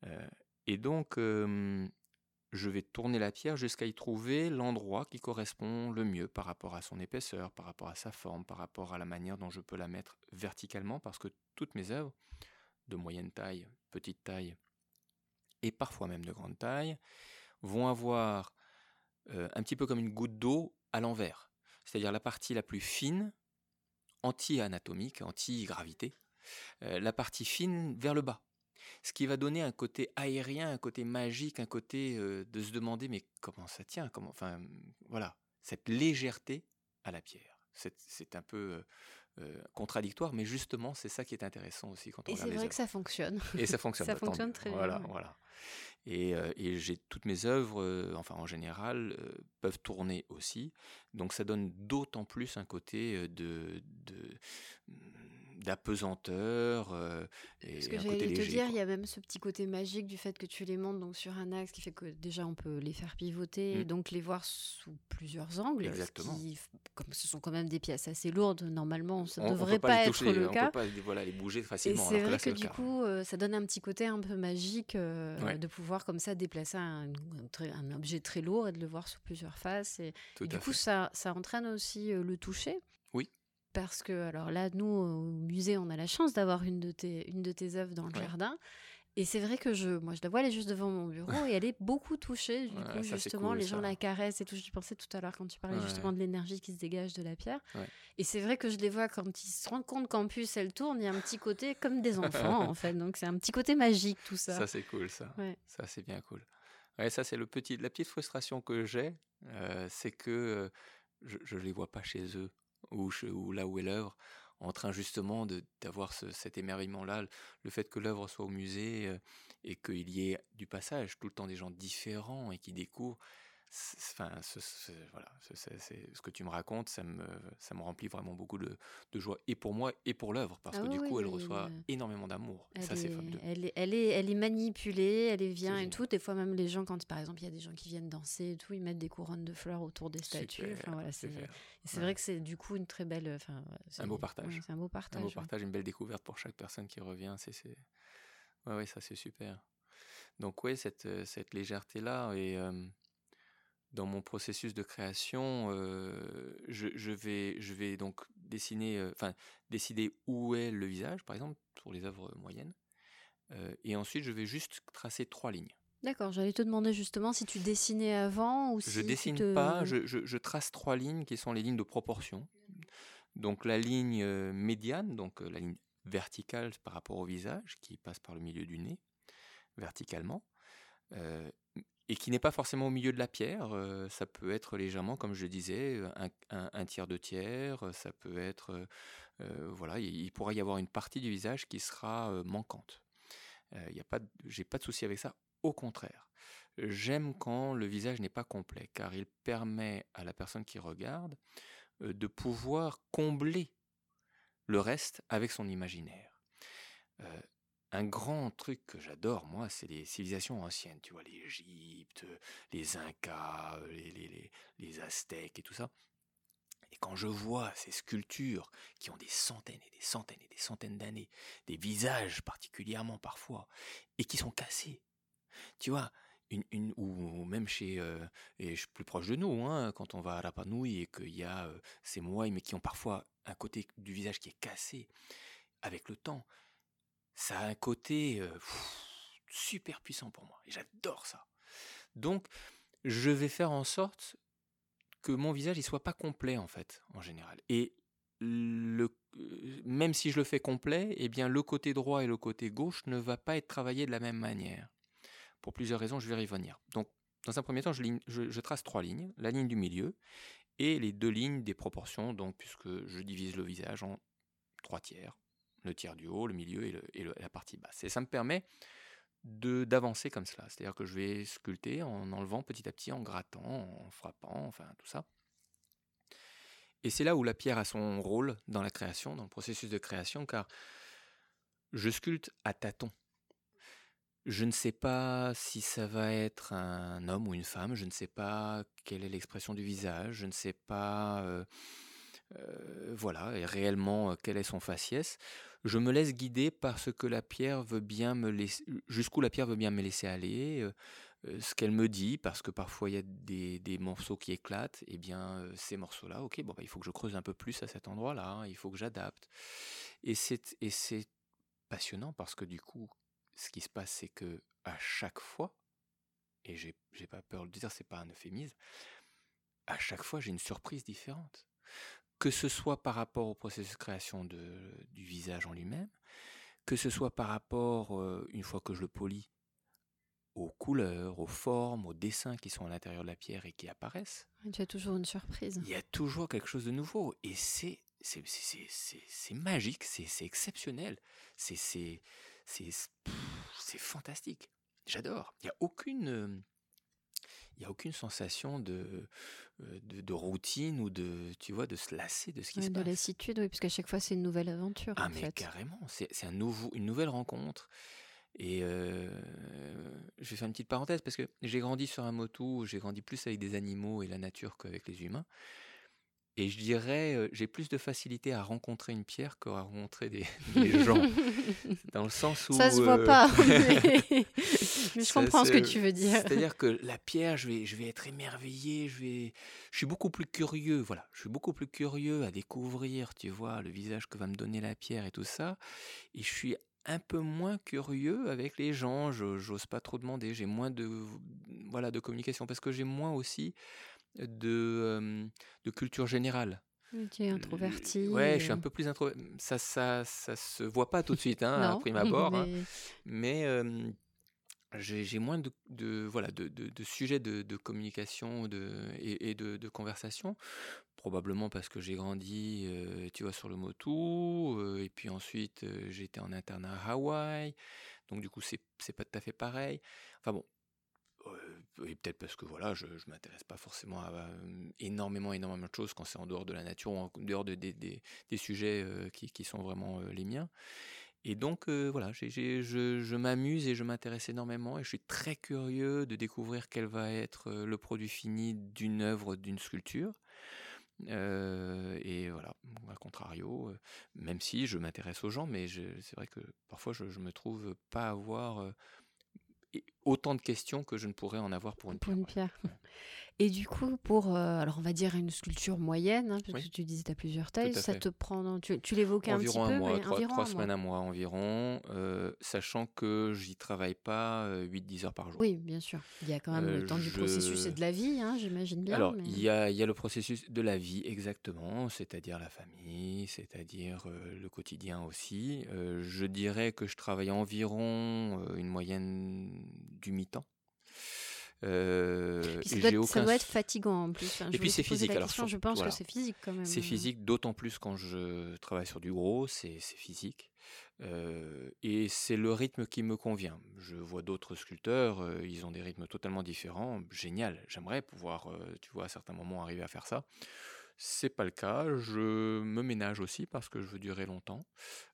euh, et donc, je vais tourner la pierre jusqu'à y trouver l'endroit qui correspond le mieux par rapport à son épaisseur, par rapport à sa forme, par rapport à la manière dont je peux la mettre verticalement, parce que toutes mes œuvres, de moyenne taille, petite taille, et parfois même de grande taille, vont avoir un petit peu comme une goutte d'eau à l'envers, c'est-à-dire la partie la plus fine, anti-anatomique, anti-gravité, la partie fine vers le bas ce qui va donner un côté aérien, un côté magique, un côté de se demander mais comment ça tient, comment, enfin voilà, cette légèreté à la pierre. C'est un peu contradictoire, mais justement c'est ça qui est intéressant aussi quand on Et c'est vrai que ça fonctionne. Et ça fonctionne. ça fonctionne très voilà, bien. Voilà. Et, et j'ai toutes mes œuvres, enfin en général, peuvent tourner aussi. Donc ça donne d'autant plus un côté de, de d'apesanteur. Euh, Ce que j'allais te dire, il y a même ce petit côté magique du fait que tu les montes donc sur un axe qui fait que déjà on peut les faire pivoter et mmh. donc les voir sous plusieurs angles. Exactement. comme ce sont quand même des pièces assez lourdes, normalement ça ne devrait pas, être le on cas. Peut pas voilà, les bouger facilement. c'est vrai que, du coup, euh, ça donne un petit côté un peu magique. Euh, de pouvoir comme ça déplacer un, un, objet très lourd et de le voir sur plusieurs faces. Et, du coup, ça, ça entraîne aussi le toucher. Parce que, alors là, nous, au musée, on a la chance d'avoir une de tes, une de tes œuvres dans le jardin. Et c'est vrai que je, moi, je la vois, elle est juste devant mon bureau et elle est beaucoup touchée. Du coup, justement, les gens la caressent et tout. Je pensais tout à l'heure quand tu parlais justement de l'énergie qui se dégage de la pierre. Et c'est vrai que je les vois quand ils se rendent compte qu'en plus elle tourne, il y a un petit côté comme des enfants en fait. Donc c'est un petit côté magique tout ça. Ça c'est cool ça. Ça c'est bien cool. Ouais, ça c'est le petit, la petite frustration que j'ai, euh, c'est que euh, je, ne les vois pas chez eux ou, là où est l'œuvre en train justement d'avoir cet émerveillement-là, le fait que l'œuvre soit au musée euh, et qu'il y ait du passage, tout le temps des gens différents et qui découvrent enfin, ce, voilà, c'est ce que tu me racontes, ça me, ça me remplit vraiment beaucoup de, de joie, et pour moi, et pour l'œuvre, parce ah que du coup, elle reçoit énormément d'amour. Ça, c'est fabuleux. Elle est, elle, est, elle est manipulée, elle est bien et tout. Des fois, même les gens, quand par exemple, il y a des gens qui viennent danser et tout, ils mettent des couronnes de fleurs autour des statues. enfin, voilà, c'est vrai que c'est du coup une très belle. Enfin, un beau partage. c'est un beau partage. Un beau partage, une belle découverte pour chaque personne qui revient. C'est, ouais, ouais, ça, c'est super. Donc, ouais, cette, cette légèreté-là, et dans mon processus de création, euh, je, vais, je vais donc dessiner, euh, enfin décider où est le visage, par exemple, pour les œuvres moyennes, euh, et ensuite je vais juste tracer trois lignes. D'accord, j'allais te demander justement si tu dessinais avant ou si je dessine pas, je, je, trace trois lignes qui sont les lignes de proportion. Donc la ligne médiane, donc la ligne verticale par rapport au visage qui passe par le milieu du nez, verticalement et qui n'est pas forcément au milieu de la pierre. Euh, ça peut être légèrement, comme je disais, un, tiers de tiers. Ça peut être, euh, euh, voilà, il, pourrait y avoir une partie du visage qui sera manquante. Il y a pas, j'ai pas de souci avec ça. Au contraire, j'aime quand le visage n'est pas complet, car il permet à la personne qui regarde de pouvoir combler le reste avec son imaginaire un grand truc que j'adore, moi, c'est les civilisations anciennes, tu vois, l'Égypte, les Incas, les, les, Aztèques et tout ça. Et quand je vois ces sculptures qui ont des centaines et des centaines et des centaines d'années, des visages particulièrement parfois, et qui sont cassés, tu vois, une, ou même chez, euh, et plus proche de nous, hein, quand on va à Rapa Nui et qu'il y a euh, ces moines, mais qui ont parfois un côté du visage qui est cassé, avec le temps, ça a un côté super puissant pour moi. Et j'adore ça. Donc, je vais faire en sorte que mon visage ne soit pas complet, en fait, en général. Et même si je le fais complet, eh bien, le côté droit et le côté gauche ne va pas être travaillé de la même manière. Pour plusieurs raisons, je vais y revenir. Donc, dans un premier temps, je, je, trace trois lignes. La ligne du milieu et les deux lignes des proportions, donc, puisque je divise le visage en trois tiers le tiers du haut, le milieu et, la partie basse. Et ça me permet d'avancer comme cela. C'est-à-dire que je vais sculpter en enlevant petit à petit, en grattant, en frappant, enfin tout ça. Et c'est là où la pierre a son rôle dans la création, dans le processus de création, car je sculpte à tâtons. Je ne sais pas si ça va être un homme ou une femme, je ne sais pas quelle est l'expression du visage, je ne sais pas euh, euh, voilà, réellement quel est son faciès je me laisse guider par ce que la pierre veut bien me laisser, jusqu'où la pierre veut bien me laisser aller, euh, euh, ce qu'elle me dit, parce que parfois il y a des, morceaux qui éclatent, et eh bien euh, ces morceaux-là, ok, bon, bah, il faut que je creuse un peu plus à cet endroit-là, hein, il faut que j'adapte. Et c'est, et c'est passionnant parce que du coup, ce qui se passe, c'est que à chaque fois, et j'ai, j'ai pas peur de le dire, c'est pas un euphémisme, à chaque fois j'ai une surprise différente que ce soit par rapport au processus de création de, du visage en lui-même, que ce soit par rapport, euh, une fois que je le polis, aux couleurs, aux formes, aux dessins qui sont à l'intérieur de la pierre et qui apparaissent. Tu as toujours une surprise. Il y a toujours quelque chose de nouveau. Et c'est, c'est, c'est, c'est, c'est magique, c'est, c'est exceptionnel, c'est, c'est, c'est, c'est fantastique. J'adore. Il n'y a aucune euh, il n'y a aucune sensation de, de, de, routine ou de, tu vois, de se lasser de ce qui se passe. De lassitude, oui, parce qu'à chaque fois, c'est une nouvelle aventure. Ah, mais carrément, c'est un nouveau, une nouvelle rencontre. Et euh, je vais faire une petite parenthèse parce que j'ai grandi sur un moto, j'ai grandi plus avec des animaux et la nature qu'avec les humains. Et je dirais, j'ai plus de facilité à rencontrer une pierre qu'à rencontrer des, gens. Dans le sens où. Ça se voit pas, mais, je comprends ce que tu veux dire. C'est-à-dire que la pierre, je vais, je vais être émerveillé, je, vais, je suis beaucoup plus curieux, voilà. Je suis beaucoup plus curieux à découvrir, tu vois, le visage que va me donner la pierre et tout ça. Et je suis un peu moins curieux avec les gens, je j'ose pas trop demander, j'ai moins de, voilà, de communication parce que j'ai moins aussi de, de culture générale. Tu es introverti. Ouais, je suis un peu plus introverti. Ça, ça, ça se voit pas tout de suite, hein, à prime abord. Hein. Mais, j'ai moins de, de voilà, de, de, sujets de, de communication de, et, de, de conversation. Probablement parce que j'ai grandi, tu vois, sur le Motu. et puis ensuite, j'étais en internat à Hawaï. Donc, du coup, c'est pas tout à fait pareil. Enfin bon, et peut-être parce que voilà, je, je m'intéresse pas forcément à, énormément, énormément de choses quand c'est en dehors de la nature, en dehors de, des, des, sujets qui, qui, sont vraiment les miens. Et donc voilà, je, je m'amuse et je m'intéresse énormément et je suis très curieux de découvrir quel va être le produit fini d'une œuvre, d'une sculpture. et voilà, à contrario, même si je m'intéresse aux gens, mais c'est vrai que parfois je, je me trouve pas avoir autant de questions que je ne pourrais en avoir pour une pour Une pierre. Et du coup, pour, euh, alors on va dire une sculpture moyenne, hein, parce que tu disais tu as plusieurs tailles, ça te prend, tu, tu l'évoquais un petit un peu mois, trois, trois semaines à mois environ, euh, sachant que j'y travaille pas 8-10 euh, heures par jour. Oui, bien sûr. Il y a quand même le temps du processus et de la vie, hein, j'imagine bien. Alors, il, y a, y a le processus de la vie, exactement, c'est-à-dire la famille, c'est-à-dire le quotidien aussi. je dirais que je travaille environ une moyenne du mi-temps. Euh, ça, doit, ça, doit, être fatigant en plus. et puis c'est physique. Alors, je pense que c'est physique quand même. C'est hein. physique, d'autant plus quand je travaille sur du gros, c'est physique. Euh, et c'est le rythme qui me convient. Je vois d'autres sculpteurs, euh, ils ont des rythmes totalement différents. Génial, j'aimerais pouvoir, tu vois, à certains moments arriver à faire ça. C'est pas le cas. Je me ménage aussi parce que je veux durer longtemps.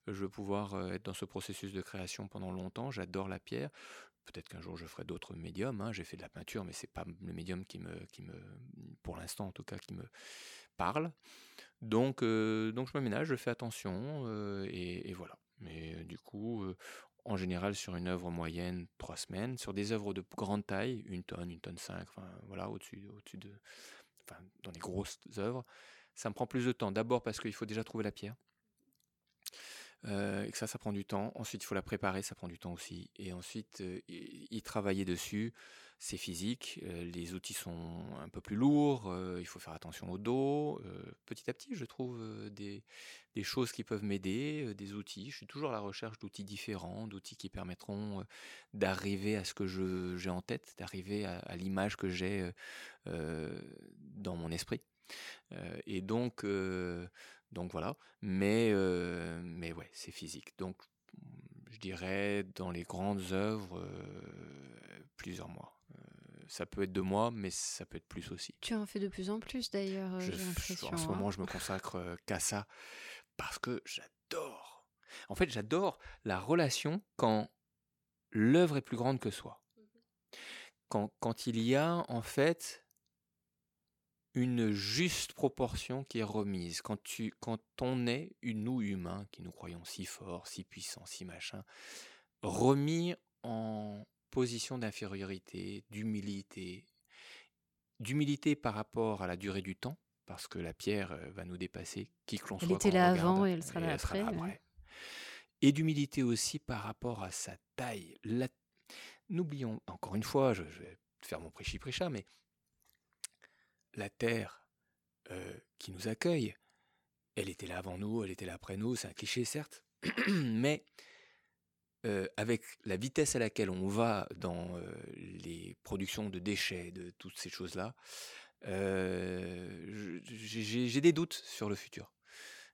Je veux pouvoir être dans ce processus de création pendant longtemps. J'adore la pierre. Peut-être qu'un jour je ferai d'autres médiums. Hein. J'ai fait de la peinture, mais c'est pas le médium qui me, qui me, pour l'instant en tout cas, qui me parle. Donc, euh, donc je me ménage, je fais attention euh, et, voilà. Mais euh, du coup, en général sur une œuvre moyenne, trois semaines. Sur des œuvres de grande taille, une tonne, une tonne cinq, enfin voilà, au-dessus, au-dessus de, enfin dans les grosses œuvres, ça me prend plus de temps. D'abord parce qu'il faut déjà trouver la pierre. Euh, et que ça, ça prend du temps. Ensuite, il faut la préparer, ça prend du temps aussi. Et ensuite, euh, y travailler dessus, c'est physique. Euh, les outils sont un peu plus lourds. il faut faire attention au dos. petit à petit, je trouve des, choses qui peuvent m'aider, des outils. Je suis toujours à la recherche d'outils différents, d'outils qui permettront d'arriver à ce que j'ai en tête, d'arriver à l'image que j'ai dans mon esprit. et donc, donc voilà, mais, euh, mais ouais, c'est physique. Donc je dirais dans les grandes œuvres, euh, plusieurs mois. Euh, ça peut être deux mois, mais ça peut être plus aussi. Tu en fais de plus en plus d'ailleurs. En ce moment, hein. je me consacre qu'à ça parce que j'adore. En fait, j'adore la relation quand l'œuvre est plus grande que soi. Mmh quand, quand il y a en fait une juste proportion qui est remise. Quand, tu, quand on est, nous humains, qui nous croyons si forts, si puissants, si machin, remis en position d'infériorité, d'humilité, d'humilité par rapport à la durée du temps, parce que la pierre euh, va nous dépasser, qui que l'on soit. Elle était là avant et elle sera là, après, Et d'humilité aussi par rapport à sa taille. N'oublions, encore une fois, je, vais faire mon prêchi-prêcha, mais la Terre qui nous accueille, elle était là avant nous, elle était là après nous, c'est un cliché certes, mais avec la vitesse à laquelle on va dans les productions de déchets, de toutes ces choses-là, j'ai des doutes sur le futur.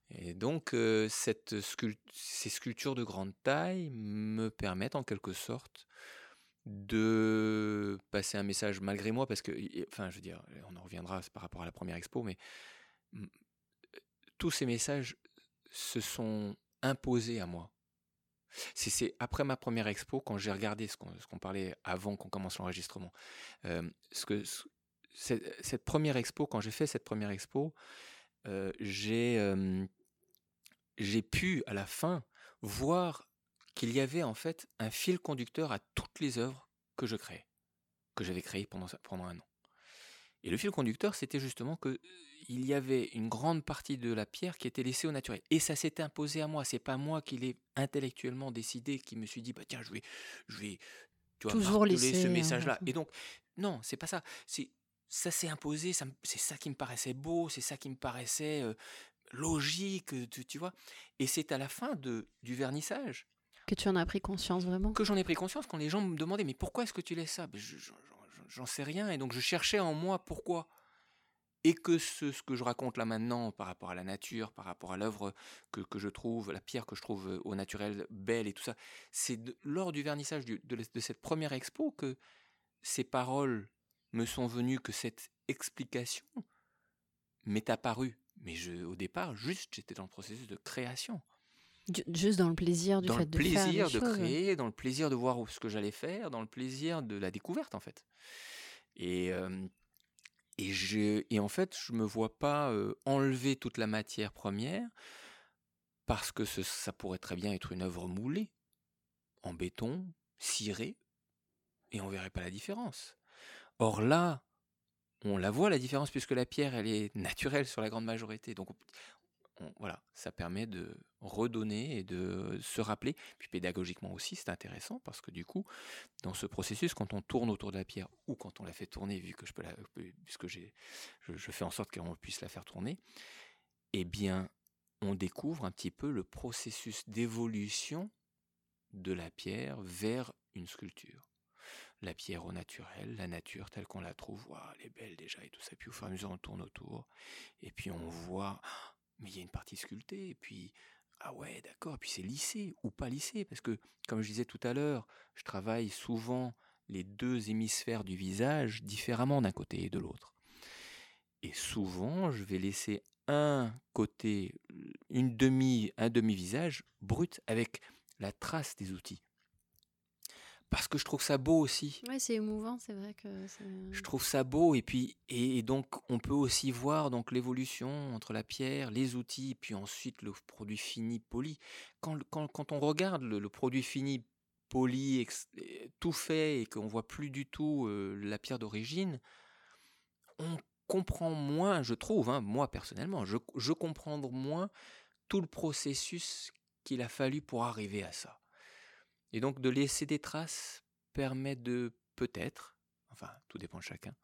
Et donc, ces sculptures de grande taille me permettent en quelque sorte de passer un message malgré moi, parce que, enfin, je veux dire, on en reviendra par rapport à la première expo, mais tous ces messages se sont imposés à moi. C'est après ma première expo, quand j'ai regardé ce qu'on parlait avant qu'on commence l'enregistrement, ce que cette, première expo, quand j'ai fait cette première expo, j'ai j'ai pu à la fin voir qu'il y avait en fait un fil conducteur à toutes les œuvres que je créais, que j'avais créées pendant, pendant un an. Et le fil conducteur, c'était justement que il y avait une grande partie de la pierre qui était laissée au naturel. Et ça s'est imposé à moi. C'est pas moi qui l'ai intellectuellement décidé, qui me suis dit, bah tiens, je vais, je vais, tu vois, Toujours laisser ce message-là. Et donc, non, c'est pas ça. C'est ça s'est imposé. C'est ça qui me paraissait beau. C'est ça qui me paraissait logique, tu, vois. Et c'est à la fin de, du vernissage. Que tu en as pris conscience vraiment? Que j'en ai pris conscience quand les gens me demandaient mais pourquoi est-ce que tu laisses ça? Ben, J'en sais rien et donc je cherchais en moi pourquoi. Et que ce, ce, que je raconte là maintenant par rapport à la nature, par rapport à l'œuvre que, que, je trouve, la pierre que je trouve au naturel belle et tout ça, c'est lors du vernissage de, de cette première expo que ces paroles me sont venues, que cette explication m'est apparue mais je, au départ, juste, j'étais dans le processus de création. Juste dans le plaisir du fait de faire Dans le plaisir de créer, dans le plaisir de voir ce que j'allais faire, dans le plaisir de la découverte, en fait. Et, et, je, et en fait, je ne me vois pas enlever toute la matière première parce que ça pourrait très bien être une œuvre moulée, en béton, cirée, et on verrait pas la différence. Or là, on la voit la différence puisque la pierre elle est naturelle sur la grande majorité. Donc voilà, ça permet de redonner et de se rappeler. Puis pédagogiquement aussi, c'est intéressant parce que du coup, dans ce processus, quand on tourne autour de la pierre ou quand on la fait tourner, vu que je peux la, puisque j'ai, je, fais en sorte qu'on puisse la faire tourner, eh bien, on découvre un petit peu le processus d'évolution de la pierre vers une sculpture la pierre au naturel, la nature telle qu'on la trouve, elle est belle déjà et tout ça. Puis au fur et à mesure, on tourne autour, et puis on voit, mais il y a une partie sculptée, et puis, ah ouais, d'accord, puis c'est lissé ou pas lissé, parce que, comme je disais tout à l'heure, je travaille souvent les deux hémisphères du visage différemment d'un côté et de l'autre. Et souvent, je vais laisser un côté, une demi, un demi-visage brut avec la trace des outils parce que je trouve ça beau aussi. Oui, c'est émouvant, c'est vrai que. Je trouve ça beau et puis et, donc on peut aussi voir donc l'évolution entre la pierre, les outils, puis ensuite le produit fini poli. Quand, quand, quand on regarde le, produit fini poli, tout fait et qu'on voit plus du tout euh, la pierre d'origine, on comprend moins, je trouve, hein, moi personnellement, je, je comprends moins tout le processus qu'il a fallu pour arriver à ça. Et donc de laisser des traces permet de peut-être, enfin tout dépend de chacun,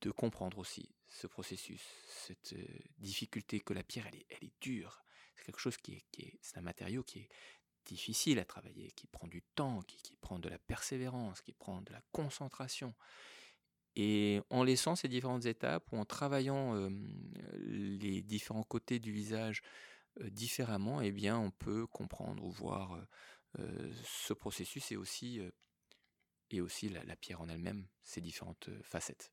de comprendre aussi ce processus, cette euh, difficulté que la pierre, elle est, elle est dure. C'est quelque chose qui est, qui est c'est un matériau qui est difficile à travailler, qui prend du temps, qui, qui, prend de la persévérance, qui prend de la concentration. Et en laissant ces différentes étapes ou en travaillant les différents côtés du visage différemment, eh bien, on peut comprendre ou voir ce processus est aussi, euh, et aussi la pierre en elle-même, ses différentes euh, facettes.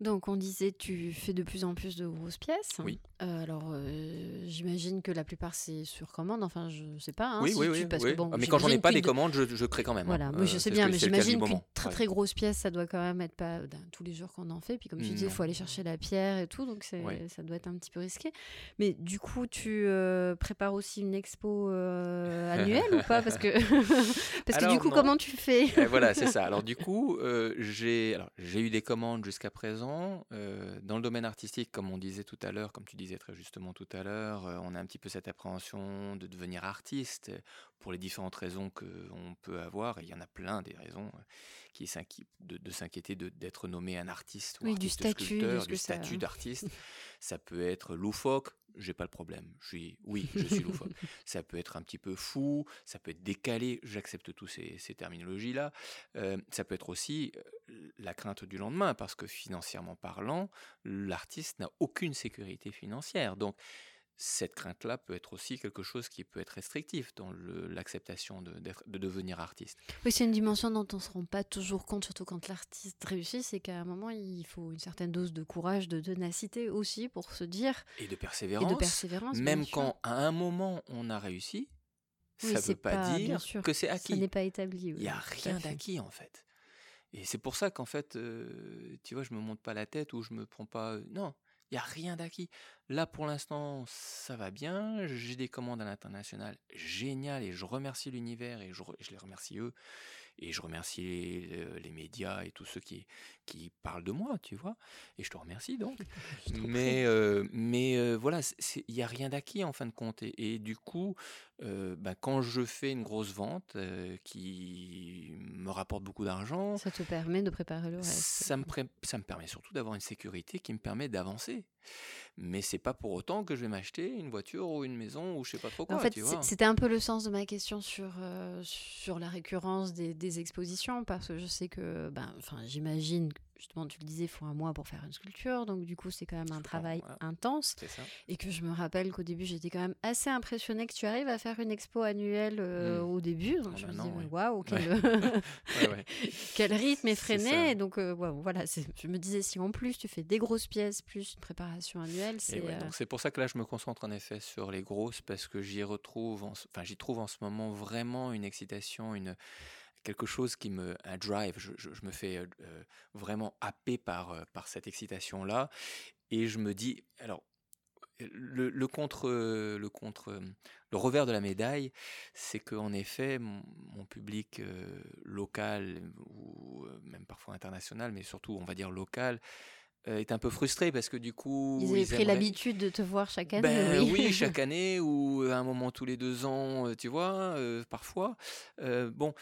Donc on disait tu fais de plus en plus de grosses pièces. Oui. Euh, alors euh, j'imagine que la plupart c'est sur commande. Enfin je sais pas. Hein, oui, oui, oui, ah, mais quand j'en ai pas des commandes, je, crée quand même. Voilà, hein. je sais bien, mais j'imagine qu'une très très grosse pièce, ça doit quand même être pas tous les jours qu'on en fait. Puis comme tu disais, il faut aller chercher la pierre et tout, donc ça doit être un petit peu risqué. Mais du coup, tu euh, prépares aussi une expo annuelle ou pas? Parce que parce que du coup, comment tu fais? Eh, Voilà, c'est ça. Alors du coup, j'ai j'ai eu des commandes jusqu'à présent euh, dans le domaine artistique, comme on disait tout à l'heure, comme tu disais très justement tout à l'heure, euh, on a un petit peu cette appréhension de devenir artiste pour les différentes raisons qu'on peut avoir. Et il y en a plein des raisons euh, qui de, de s'inquiéter d'être nommé un artiste ou du statut, sculpteur, du statut d'artiste. ça peut être loufoque, j'ai pas le problème. Je suis, oui, je suis loufoque. ça peut être un petit peu fou, ça peut être décalé, j'accepte tous ces, terminologies-là. Euh, ça peut être aussi euh, la crainte du lendemain, parce que financièrement parlant, l'artiste n'a aucune sécurité financière. Donc, cette crainte-là peut être aussi quelque chose qui peut être restrictif dans l'acceptation de, de, devenir artiste. Oui, c'est une dimension dont on ne se rend pas toujours compte, surtout quand l'artiste réussit, c'est qu'à un moment, il faut une certaine dose de courage, de ténacité aussi pour se dire... Et de persévérance. Et de persévérance même quand à un moment on a réussi, ça ne veut pas, dire que c'est acquis. Ça n'est pas établi. il n'y a rien d'acquis en fait. Et c'est pour ça qu'en fait, euh, tu vois, je me monte pas la tête ou je me prends pas... non, Il n'y a rien d'acquis. Là, pour l'instant, ça va bien. J'ai des commandes à l'international géniales et je remercie l'univers et je, je les remercie eux et je remercie les, médias et tous ceux qui, qui parlent de moi, tu vois. Et je te remercie donc. mais euh, mais euh, voilà, il n'y a rien d'acquis en fin de compte. Et, du coup, euh, bah, quand je fais une grosse vente qui me rapporte beaucoup d'argent. Ça te permet de préparer le reste. Ça me, ça me permet surtout d'avoir une sécurité qui me permet d'avancer mais c'est pas pour autant que je vais m'acheter une voiture ou une maison ou je sais pas trop quoi. En fait, c'était un peu le sens de ma question sur, sur la récurrence des, des, expositions, parce que je sais que, ben, enfin, j'imagine justement, tu le disais, il faut un mois pour faire une sculpture, donc du coup, c'est quand même un travail intense. Et que je me rappelle qu'au début, j'étais quand même assez impressionnée que tu arrives à faire une expo annuelle euh, mmh. au début. Donc, je me disais, waouh, quel, quel, rythme effréné. donc, euh, voilà, je me disais, si en plus tu fais des grosses pièces, plus une préparation annuelle, c'est. Euh, c'est pour ça que là, je me concentre en effet sur les grosses, parce que j'y retrouve, enfin, j'y trouve en ce moment vraiment une excitation, une quelque chose qui me, un drive, je, je, me fais euh, euh, vraiment happer par, euh, par cette excitation-là. Et je me dis, alors, le, le, contre, le contre, le revers de la médaille, c'est qu'en effet, mon, public local ou même parfois international, mais surtout, on va dire local, est un peu frustré parce que du coup. Ils avaient pris l'habitude de te voir chaque année. Ben, oui. chaque année ou à un moment tous les deux ans, tu vois, parfois. bon,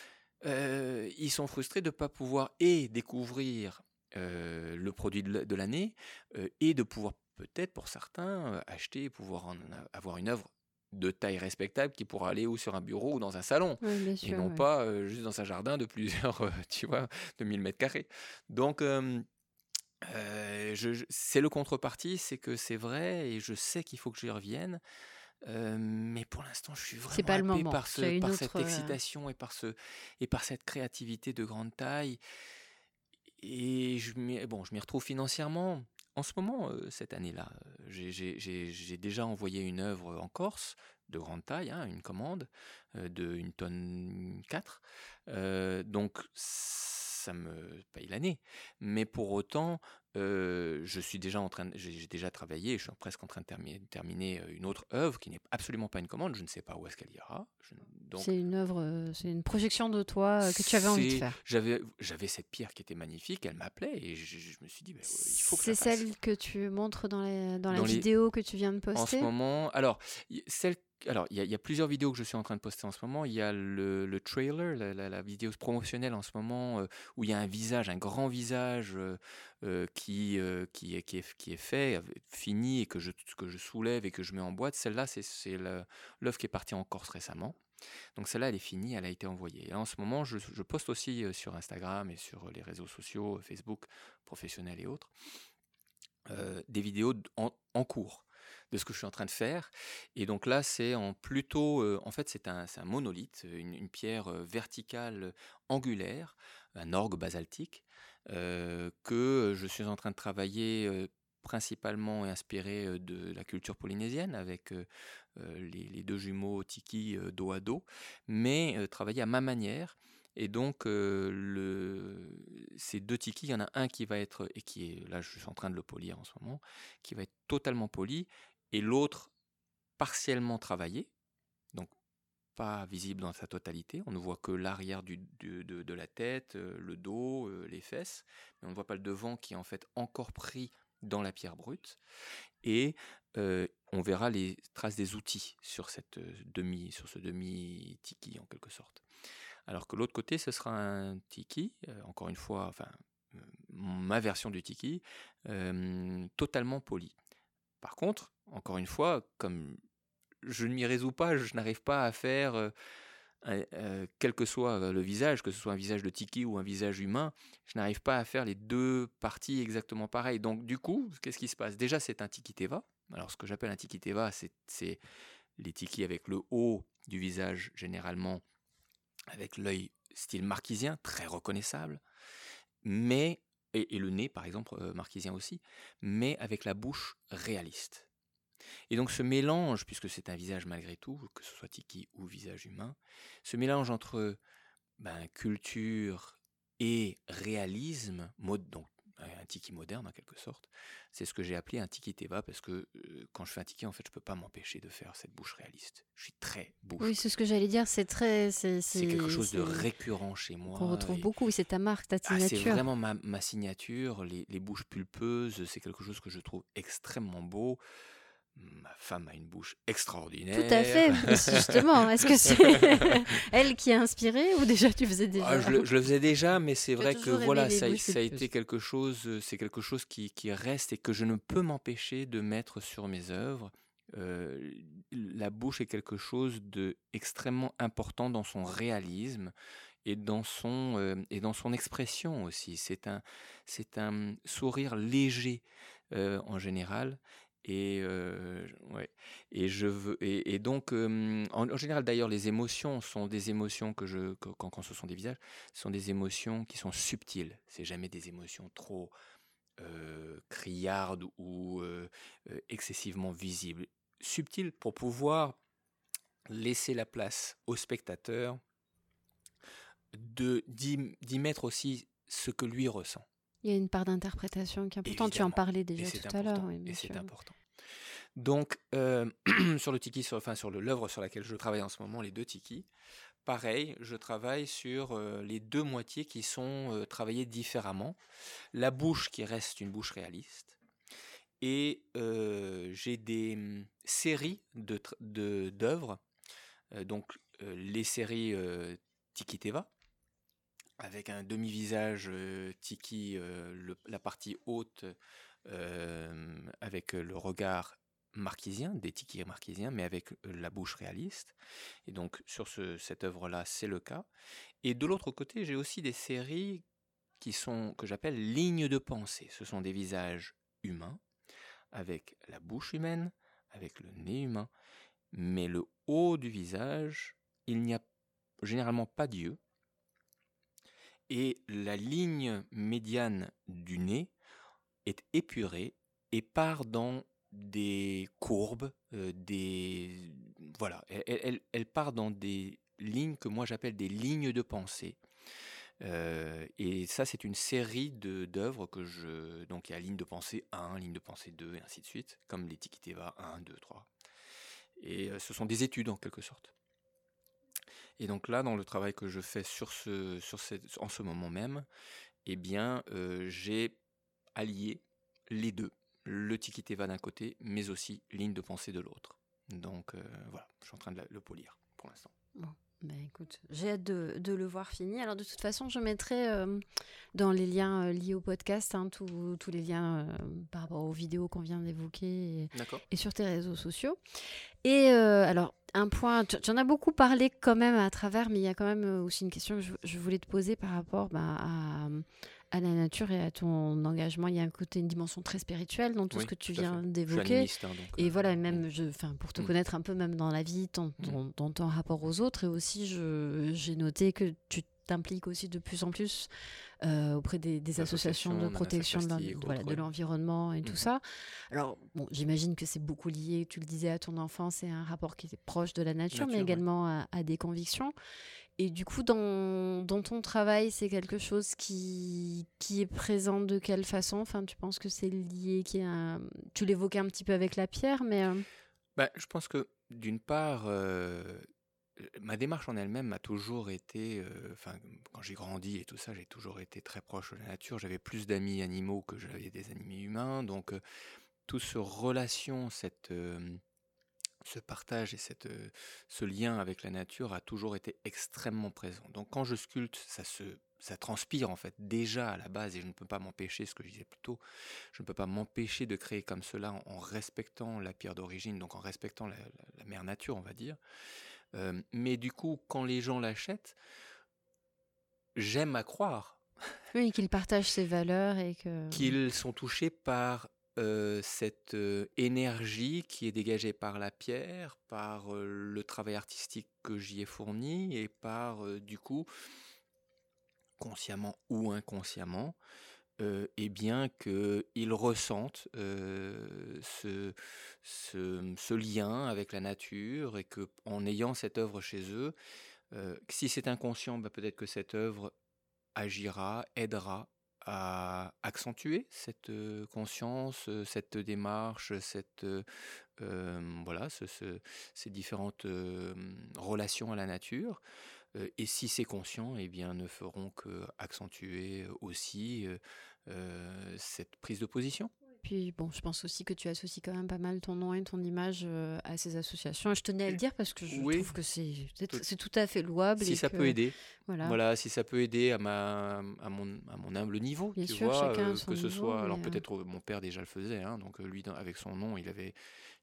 ils sont frustrés de ne pas pouvoir et découvrir le produit de l'année et de pouvoir peut-être pour certains acheter et pouvoir avoir une œuvre de taille respectable qui pourra aller ou sur un bureau ou dans un salon et non pas juste dans un jardin de plusieurs tu vois de 1000 mètres carrés. Donc c'est le contrepartie c'est que c'est vrai et je sais qu'il faut que j'y revienne mais pour l'instant, je suis vraiment pas le moment. par, ce, par cette excitation et par, ce, et par cette créativité de grande taille. Et je m'y bon, retrouve financièrement. En ce moment, cette année-là, j'ai déjà envoyé une œuvre en Corse de grande taille, hein, une commande de une tonne 4. donc, ça me paye l'année. Mais pour autant, je suis déjà en train, j'ai déjà travaillé, je suis presque en train de terminer, une autre œuvre qui n'est absolument pas une commande. Je ne sais pas où est-ce qu'elle ira. C'est une œuvre, c'est une projection de toi que tu avais envie de faire. J'avais, j'avais cette pierre qui était magnifique, elle m'appelait et je, me suis dit, il faut que C'est celle que tu montres dans, les, dans, la vidéo que tu viens de poster. En ce moment, alors celle alors, il y, a plusieurs vidéos que je suis en train de poster en ce moment. Il y a le, trailer, la, vidéo promotionnelle en ce moment, euh, où il y a un visage, un grand visage euh, euh, qui, qui, est, qui, est, qui, est, fait, fini, et que je, que je soulève et que je mets en boîte. Celle-là, c'est l'œuvre qui est partie en Corse récemment. Donc celle-là, elle est finie, elle a été envoyée. Et en ce moment, je, poste aussi sur Instagram et sur les réseaux sociaux, Facebook, professionnels et autres, des vidéos en cours de ce que je suis en train de faire. Et donc là, c'est en plutôt, en fait, c'est un, un, monolithe, une, pierre verticale angulaire, un orgue basaltique, que je suis en train de travailler principalement inspiré de la culture polynésienne avec les, deux jumeaux Tiki dos à dos, mais travailler à ma manière. Et donc, le, ces deux tikis, il y en a un qui va être, et qui est, là je suis en train de le polir en ce moment, qui va être totalement poli, et l'autre partiellement travaillé, donc pas visible dans sa totalité. On ne voit que l'arrière de, de, la tête, euh, le dos, euh, les fesses, mais on ne voit pas le devant qui est en fait encore pris dans la pierre brute. Et euh, on verra les traces des outils sur, cette demi, sur ce demi-tiki en quelque sorte. Alors que l'autre côté, ce sera un tiki, encore une fois, enfin, ma version du tiki, totalement poli. Par contre, encore une fois, comme je ne m'y résous pas, je n'arrive pas à faire, euh, euh, quel que soit le visage, que ce soit un visage de Tiki ou un visage humain, je n'arrive pas à faire les deux parties exactement pareilles. Donc du coup, qu'est-ce qui se passe? Déjà, c'est un Tiki Teva. Alors ce que j'appelle un Tiki Teva, c'est les Tiki avec le haut du visage généralement, avec l'œil style marquisien, très reconnaissable, mais et, le nez par exemple marquisien aussi, mais avec la bouche réaliste. Et donc ce mélange, puisque c'est un visage malgré tout, que ce soit tiki ou visage humain, ce mélange entre ben, culture et réalisme, mode, donc un tiki moderne en quelque sorte. C'est ce que j'ai appelé un tiki teva parce que quand je fais un tiki, en fait, je peux pas m'empêcher de faire cette bouche réaliste. Je suis très bouche. Oui, c'est ce que j'allais dire. C'est très, c'est quelque chose de récurrent chez moi. On retrouve beaucoup. C'est ta marque, ta signature. Ah, c'est vraiment ma, ma signature. Les, les bouches pulpeuses, c'est quelque chose que je trouve extrêmement beau ma femme a une bouche extraordinaire. Tout à fait, justement. Est-ce que c'est elle qui a inspiré ou déjà tu faisais déjà ah, je, le, faisais déjà, mais c'est vrai que voilà, ça, a été quelque chose, euh, c'est quelque chose qui, reste et que je ne peux m'empêcher de mettre sur mes œuvres. Euh, la bouche est quelque chose de extrêmement important dans son réalisme et dans son euh, et dans son expression aussi. C'est un c'est un sourire léger en général et, ouais. et, je veux, et, donc, en, général, d'ailleurs, les émotions sont des émotions que je, quand, quand, ce sont des visages, sont des émotions qui sont subtiles. C'est jamais des émotions trop criardes ou excessivement visibles. Subtiles pour pouvoir laisser la place au spectateur de d'y mettre aussi ce que lui ressent. Il y a une part d'interprétation qui est importante. Tu en parlais déjà tout à l'heure. et c'est important. Donc, euh, sur le tiki, sur, enfin sur l'œuvre sur laquelle je travaille en ce moment, les deux tiki, pareil, je travaille sur euh, les deux moitiés qui sont euh, travaillées différemment. La bouche qui reste une bouche réaliste. Et j'ai des hum, séries d'œuvres, de, d'œuvres donc les séries Tiki Teva, avec un demi-visage tiki, la partie haute, avec le regard marquisien, des tikis marquisiens, mais avec la bouche réaliste. Et donc sur ce, cette œuvre-là, c'est le cas. Et de l'autre côté, j'ai aussi des séries qui sont que j'appelle lignes de pensée. Ce sont des visages humains, avec la bouche humaine, avec le nez humain, mais le haut du visage, il n'y a généralement pas d'yeux, et la ligne médiane du nez est épurée et part dans des courbes, euh, des voilà, elle, part dans des lignes que moi j'appelle des lignes de pensée. Euh, et ça, c'est une série d'œuvres que je donc il y a ligne de pensée 1, ligne de pensée 2 et ainsi de suite, comme les Tikiteva 1, 2, 3. Et euh, ce sont des études en quelque sorte. Et donc là, dans le travail que je fais sur ce, sur en ce moment même, eh bien, euh, j'ai allié les deux, le Tikiteva d'un côté, mais aussi ligne de pensée de l'autre. Donc euh, voilà, je suis en train de le polir pour l'instant. Bon. Ben écoute, j'ai hâte de, de, le voir fini. Alors de toute façon, je mettrai euh, dans les liens liés au podcast hein, tous les liens par rapport aux vidéos qu'on vient d'évoquer et, et, sur tes réseaux sociaux. Et alors, un point, tu, en as beaucoup parlé quand même à travers, mais il y a quand même euh, aussi une question que je, voulais te poser par rapport bah, à, la nature et à ton engagement. Il y a un côté, une dimension très spirituelle dans tout ce que tu viens d'évoquer. Hein, et euh, voilà, même je, pour te mm. connaître un peu même dans la vie, ton, mm. dans ton rapport aux autres. Et aussi, j'ai noté que tu t'impliques aussi de plus en plus euh, auprès des, associations de protection de l'environnement et tout mhm. ça. Alors, bon, j'imagine que c'est beaucoup lié, tu le disais, à ton enfance, c'est un rapport qui est proche de la nature, mais également à, des convictions. Et du coup, dans, dans ton travail, c'est quelque chose qui, qui est présent de quelle façon? Enfin, tu penses que c'est lié, qui tu l'évoquais un petit peu avec la pierre, mais... Euh bah, je pense que d'une part, euh, ma démarche en elle-même m'a toujours été, enfin, quand j'ai grandi et tout ça, j'ai toujours été très proche de la nature. J'avais plus d'amis animaux que j'avais des amis humains, donc tout ce relation, cette, ce partage et cette, ce lien avec la nature a toujours été extrêmement présent. Donc quand je sculpte, ça se ça transpire en fait déjà à la base et je ne peux pas m'empêcher, ce que je disais plus tôt, je ne peux pas m'empêcher de créer comme cela en, respectant la pierre d'origine, donc en respectant la, mère nature, on va dire mais du coup, quand les gens l'achètent, j'aime à croire. Oui, qu'ils partagent ces valeurs et que... Qu'ils sont touchés par cette énergie qui est dégagée par la pierre, par le travail artistique que j'y ai fourni et par, du coup, consciemment ou inconsciemment, euh, et bien qu'ils ressentent ce, ce, lien avec la nature et qu'en ayant cette œuvre chez eux, si c'est inconscient, bah, peut-être que cette œuvre agira, aidera à accentuer cette conscience, cette démarche, cette voilà, ces différentes relations à la nature. et si c'est conscient, eh bien, ne feront que accentuer aussi cette prise de position. Puis bon, je pense aussi que tu associes quand même pas mal ton nom et ton image à ces associations. je tenais à le dire parce que je trouve que c'est tout à fait louable. Si ça peut aider, voilà. voilà. si ça peut aider à ma à mon, à mon humble niveau, Bien tu sûr, vois, chacun que ce soit. Alors peut-être mon père déjà le faisait, hein, donc lui avec son nom, il avait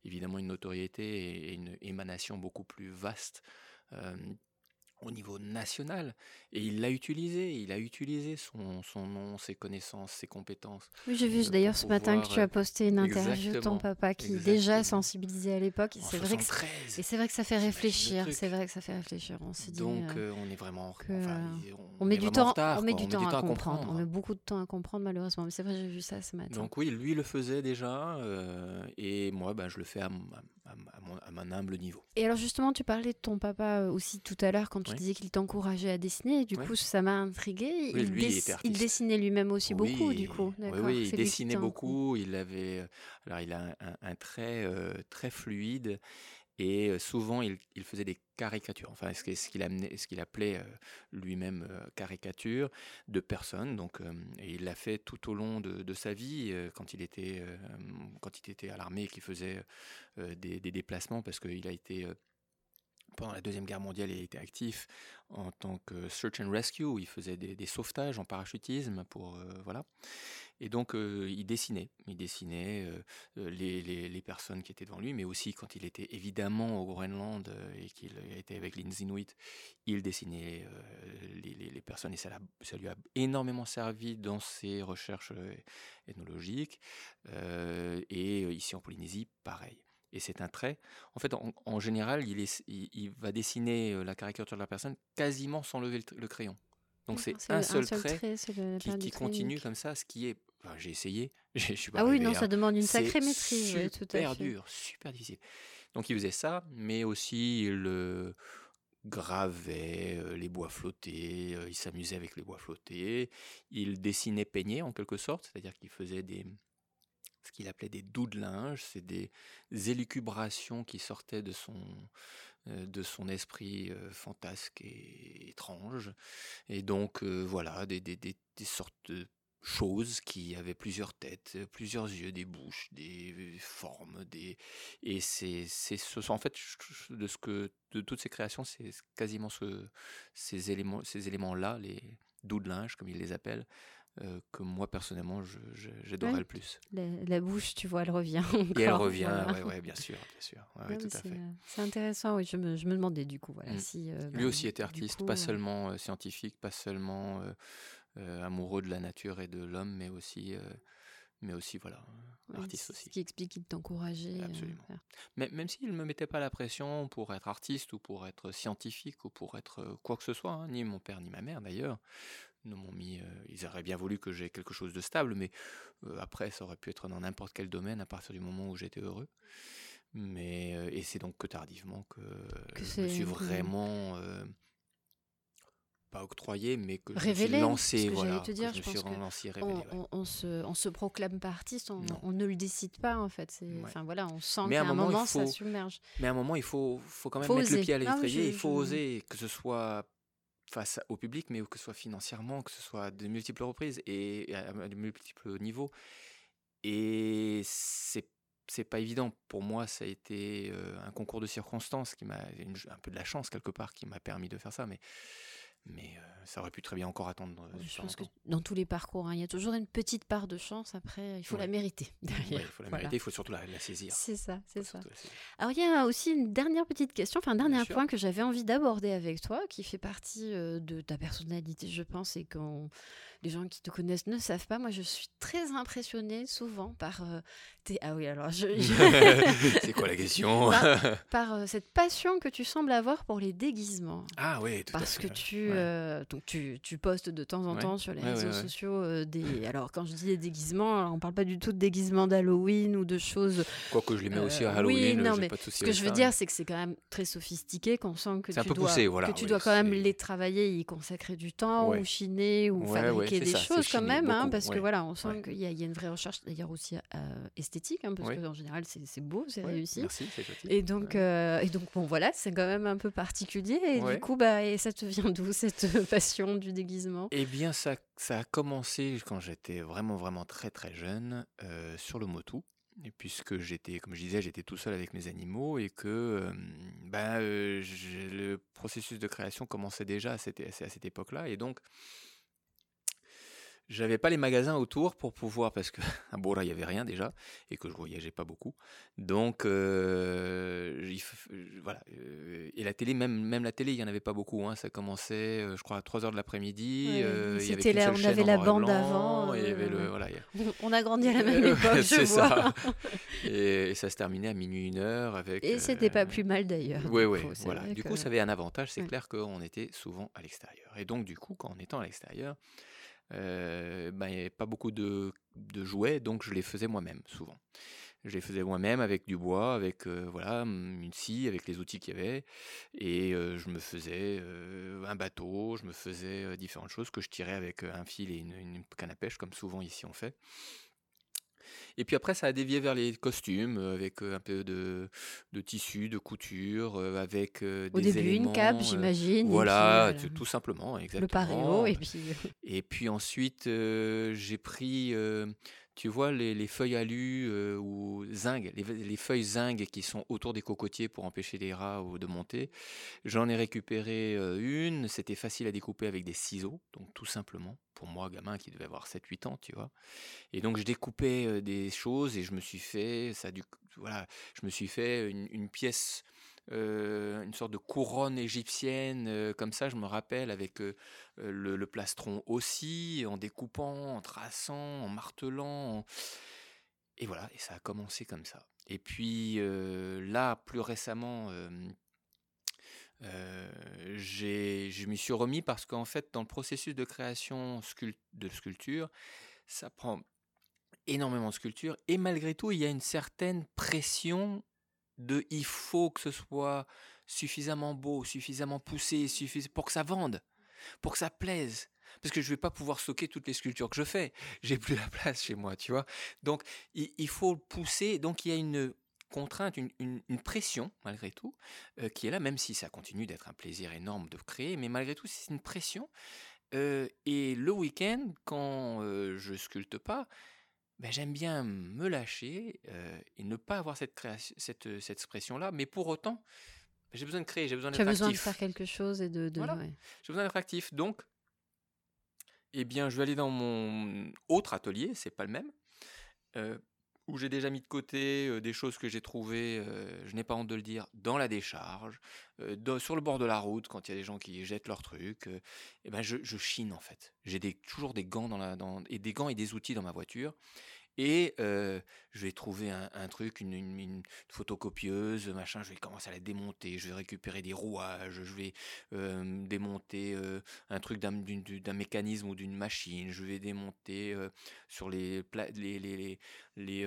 évidemment une notoriété et une émanation beaucoup plus vaste au niveau national. Et il l'a utilisé, il a utilisé son, son, nom, ses connaissances, ses compétences. Oui, j'ai vu d'ailleurs ce matin que tu as posté une interview de ton papa qui déjà sensibilisé à l'époque. Et c'est vrai, que, et c'est vrai que ça fait réfléchir. C'est vrai que ça fait réfléchir. On s'est dit. Donc euh, on est vraiment. Que, on, met du temps, on met du temps à, comprendre. On met beaucoup de temps à comprendre malheureusement. Mais c'est vrai, j'ai vu ça ce matin. Donc oui, lui le faisait déjà. Euh, et moi, ben, je le fais à, à, mon, humble niveau. Et alors justement, tu parlais de ton papa euh, aussi tout à l'heure quand tu disais qu'il t'encourageait à dessiner. du coup, ça m'a intrigué. il, dessinait lui-même aussi beaucoup, du coup. Oui, oui il dessinait beaucoup. Il avait, euh, alors il a un, trait euh, très fluide et souvent, il, faisait des caricatures, enfin, ce qu'il appelait lui-même caricature de personnes. Donc, et il l'a fait tout au long de, sa vie, quand il était, quand il était à l'armée et qu'il faisait des, déplacements, parce qu'il a été pendant la Deuxième Guerre mondiale, il été actif en tant que search and rescue, il faisait des, des sauvetages en parachutisme pour voilà. Et donc, il dessinait. Il dessinait les, les, les, personnes qui étaient devant lui, mais aussi quand il était évidemment au Groenland et qu'il était avec les Inuits, il dessinait les, les, personnes et ça, ça, lui a énormément servi dans ses recherches ethnologiques. et ici en Polynésie, pareil. Et c'est un trait. En fait, en, général, il, est, il, va dessiner la caricature de la personne quasiment sans lever le, crayon. Donc c'est un, seul trait, qui, qui continue comme ça, ce qui est j'ai essayé. Je suis pas ah oui, non, ça demande une sacrée maîtrise. Super dur, super difficile. Donc il faisait ça, mais aussi il euh, gravait euh, les bois flottés, euh, il s'amusait avec les bois flottés, il dessinait peigné en quelque sorte, c'est-à-dire qu'il faisait des ce qu'il appelait des doux de linge, c'est des élucubrations qui sortaient de son de son esprit fantasque et étrange. Et donc, voilà, des, des, des, des sortes de choses qui avaient plusieurs têtes, plusieurs yeux, des bouches, des formes, des et c'est c'est ce en fait de ce que de toutes ces créations, c'est quasiment ce, ces éléments ces éléments là, les doux de linge comme ils les appellent. Euh, que moi personnellement j'adorais le plus. La, bouche, tu vois, elle revient. Et elle revient, ouais, ouais, bien sûr, bien sûr. tout à fait. Euh, c'est intéressant, oui, je me, je me, demandais du coup. Voilà, mm. si, euh, Lui bah, aussi était artiste, pas seulement scientifique, pas seulement euh, amoureux de la nature et de l'homme, mais aussi, euh, mais aussi voilà, artiste aussi. Ce qui explique qu'il t'encourageait. Euh, Absolument. mais même s'il ne me mettait pas la pression pour être artiste ou pour être scientifique ou pour être quoi que ce soit, hein, ni mon père ni ma mère d'ailleurs, ne m'ont mis. ils auraient bien voulu que j'ai quelque chose de stable, mais après ça aurait pu être dans n'importe quel domaine à partir du moment où j'étais heureux. Mais et c'est donc que tardivement que, je me suis vraiment pas octroyé, mais que révélé, je lancé. voilà, te dire, je, suis relancé, révélé, on, se, on se proclame pas artiste, on, ne le décide pas en fait. Enfin voilà, on sent qu'à un, moment, ça submerge. Mais à un moment, il faut, faut quand même mettre le pied à ah l'étrier. il faut oser, que ce soit face au public, mais que ce soit financièrement, que ce soit de multiples reprises et à de multiples niveaux. Et c'est c'est pas évident. Pour moi, ça a été euh, un concours de circonstances qui m'a un peu de la chance quelque part qui m'a permis de faire ça, mais mais euh, ça aurait pu très bien encore attendre. Euh, je pense que dans tous les parcours, hein, il y a toujours une petite part de chance. Après, il faut la mériter. Derrière. il faut la mériter, il faut surtout la, saisir. C'est ça, c'est ça. Alors, il y a aussi une dernière petite question, enfin un dernier point que j'avais envie d'aborder avec toi, qui fait partie euh, de ta personnalité, je pense, et qu'on les gens qui te connaissent ne savent pas, moi je suis très impressionnée souvent par tes... Ah oui, alors je... C'est quoi la question Par, cette passion que tu sembles avoir pour les déguisements. Ah oui, tout Parce à fait. que tu, euh, donc tu, tu, postes de temps en temps sur les réseaux sociaux des... Alors quand je dis des déguisements, on ne parle pas du tout de déguisements d'Halloween ou de choses... Quoique je les mets aussi à Halloween, oui, non, mais pas de Ce que je veux dire, c'est que c'est quand même très sophistiqué, qu'on sent que tu, dois, poussé, voilà, que tu dois quand même les travailler, y consacrer du temps, ou chiner, ou fabriquer des choses quand même, hein, parce que voilà, on sent qu'il y, a une vraie recherche, d'ailleurs aussi esthétique, hein, parce qu'en général, c'est beau, c'est réussi. Merci, c'est gentil. Et donc, et donc, bon, voilà, c'est quand même un peu particulier. Et du coup, bah, et ça te vient d'où cette passion du déguisement? Eh bien, ça, ça a commencé quand j'étais vraiment, vraiment très, très jeune sur le motu et puisque j'étais, comme je disais, j'étais tout seul avec mes animaux et que ben, le processus de création commençait déjà à cette, à cette époque-là. Et donc, j'avais pas les magasins autour pour pouvoir, parce que à Bora, il y avait rien déjà, et que je voyageais pas beaucoup. Donc, euh, voilà. Euh, et la télé, même, même la télé, il y en avait pas beaucoup. Hein. Ça commençait, euh, je crois, à 3 h de l'après-midi. C'était là, on avait la bande avant. On a grandi à la même époque, C'est ça. Et, ça se terminait à minuit, une heure. Avec, et c'était pas plus mal d'ailleurs. Oui, oui, voilà. Du coup, ça avait un avantage, c'est clair qu'on était souvent à l'extérieur. Et donc, du coup, quand on étant à l'extérieur, euh, ben, pas beaucoup de, de, jouets, donc je les faisais moi-même, souvent. Je les faisais moi-même avec du bois, avec euh, voilà, une scie, avec les outils qu'il y avait. Et euh, je me faisais un bateau, je me faisais différentes choses que je tirais avec un fil et une canne à pêche, comme souvent ici on fait. Et puis après, ça a dévié vers les costumes, euh, avec euh, un peu de, de tissu, de couture, euh, avec des Au début, une cape, j'imagine. Voilà, tout simplement, exactement. Le paréo, et puis... Et puis ensuite, j'ai pris tu vois les, feuilles alu ou zinc, les, feuilles zinc qui sont autour des cocotiers pour empêcher les rats de monter. J'en ai récupéré une, c'était facile à découper avec des ciseaux, donc tout simplement, pour moi, gamin qui devait avoir 7-8 ans, tu vois. Et donc je découpais des choses et je me suis fait, ça du, voilà, je me suis fait une pièce euh, une sorte de couronne égyptienne, euh, comme ça, je me rappelle, avec euh, le, plastron aussi, en découpant, en traçant, en martelant. Et voilà, et ça a commencé comme ça. Et puis là, plus récemment, je m'y suis remis parce qu'en fait, dans le processus de création de sculpture, ça prend énormément de sculpture et malgré tout, il y a une certaine pression de il faut que ce soit suffisamment beau, suffisamment poussé, pour que ça vende, pour que ça plaise. Parce que je ne vais pas pouvoir stocker toutes les sculptures que je fais. J'ai plus la place chez moi, tu vois. Donc, il, faut pousser. Donc, il y a une contrainte, une, pression, malgré tout, euh, qui est là, même si ça continue d'être un plaisir énorme de créer, mais malgré tout, c'est une pression. Euh, et le week-end, quand euh, je sculpte pas, ben, j'aime bien me lâcher et ne pas avoir cette, création, cette, cette expression-là, mais pour autant, j'ai besoin de créer, j'ai besoin d'être actif. Tu as besoin de faire quelque chose et de... de J'ai besoin d'être actif. Donc, eh bien, je vais aller dans mon autre atelier, c'est pas le même, où j'ai déjà mis de côté des choses que j'ai trouvées, je n'ai pas honte de le dire, dans la décharge, sur le bord de la route, quand il y a des gens qui jettent leurs trucs. eh ben, je, chine en fait. J'ai toujours des gants dans la, et des gants et des outils dans ma voiture. Et je vais trouver un, truc, une, photocopieuse, machin, je vais commencer à la démonter, je vais récupérer des rouages, je vais démonter un truc d'un mécanisme ou d'une machine, je vais démonter sur les, les, les, les les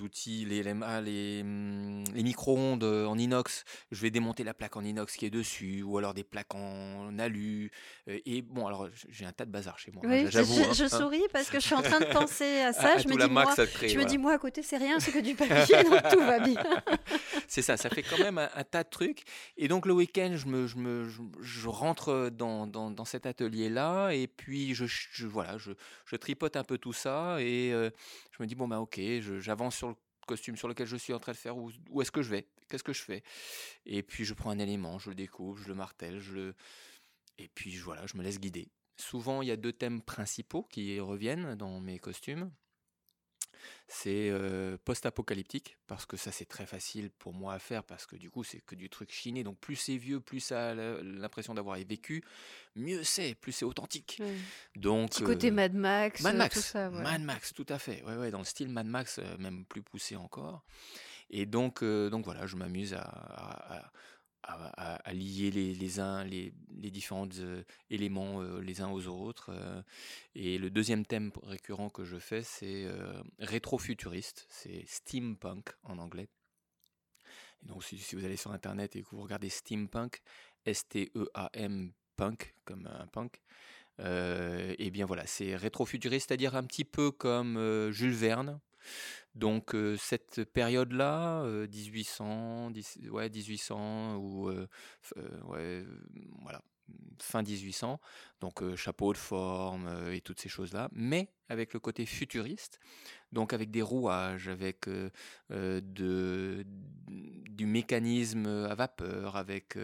outils, les LMA, les, mmh, les micro-ondes euh, en inox, je vais démonter la plaque en inox qui est dessus, ou alors des plaques en alu. Euh, et bon, alors j'ai un tas de bazar chez moi. Oui, je, je, hein. souris parce que je suis en train de penser à ça. je, me dis, moi, je me dis, moi, à côté, c'est rien, c'est que du papier, donc tout va bien. c'est ça, ça fait quand même un, tas de trucs. Et donc le week-end, je, me, je, me, je, rentre dans, dans, dans cet atelier-là, et puis je, voilà, je, tripote un peu tout ça, et euh, je me dis, bon, bah ok, j'avance sur le costume sur lequel je suis en train de faire, où, où est-ce que je vais Qu'est-ce que je fais Et puis je prends un élément, je le découpe, je le martèle, je le... et puis voilà, je me laisse guider. Souvent, il y a deux thèmes principaux qui reviennent dans mes costumes. C'est post-apocalyptique, parce que ça c'est très facile pour moi à faire, parce que du coup c'est que du truc chiné, donc plus c'est vieux, plus ça a l'impression d'avoir vécu, mieux c'est, plus c'est authentique. Donc, Petit côté Mad Max, Mad Max, tout ça. Mad Max, tout à fait, ouais, ouais, dans le style Mad Max, même plus poussé encore. Et donc, donc voilà, je m'amuse à, à, lier les, les, uns, les, les différents euh, éléments euh, les uns aux autres. Euh. et le deuxième thème récurrent que je fais, c'est rétrofuturiste, c'est steampunk en anglais. Et donc si, vous allez sur Internet et que vous regardez steampunk, S-T-E-A-M punk, comme un punk. et bien voilà, c'est rétro-futuriste, c'est-à-dire un petit peu comme Jules Verne. Donc cette période-là, 1800, ouais, 1800 ou ouais, voilà, fin 1800, donc chapeau de forme et toutes ces choses-là, mais avec le côté futuriste, donc avec des rouages, avec de, du mécanisme à vapeur, avec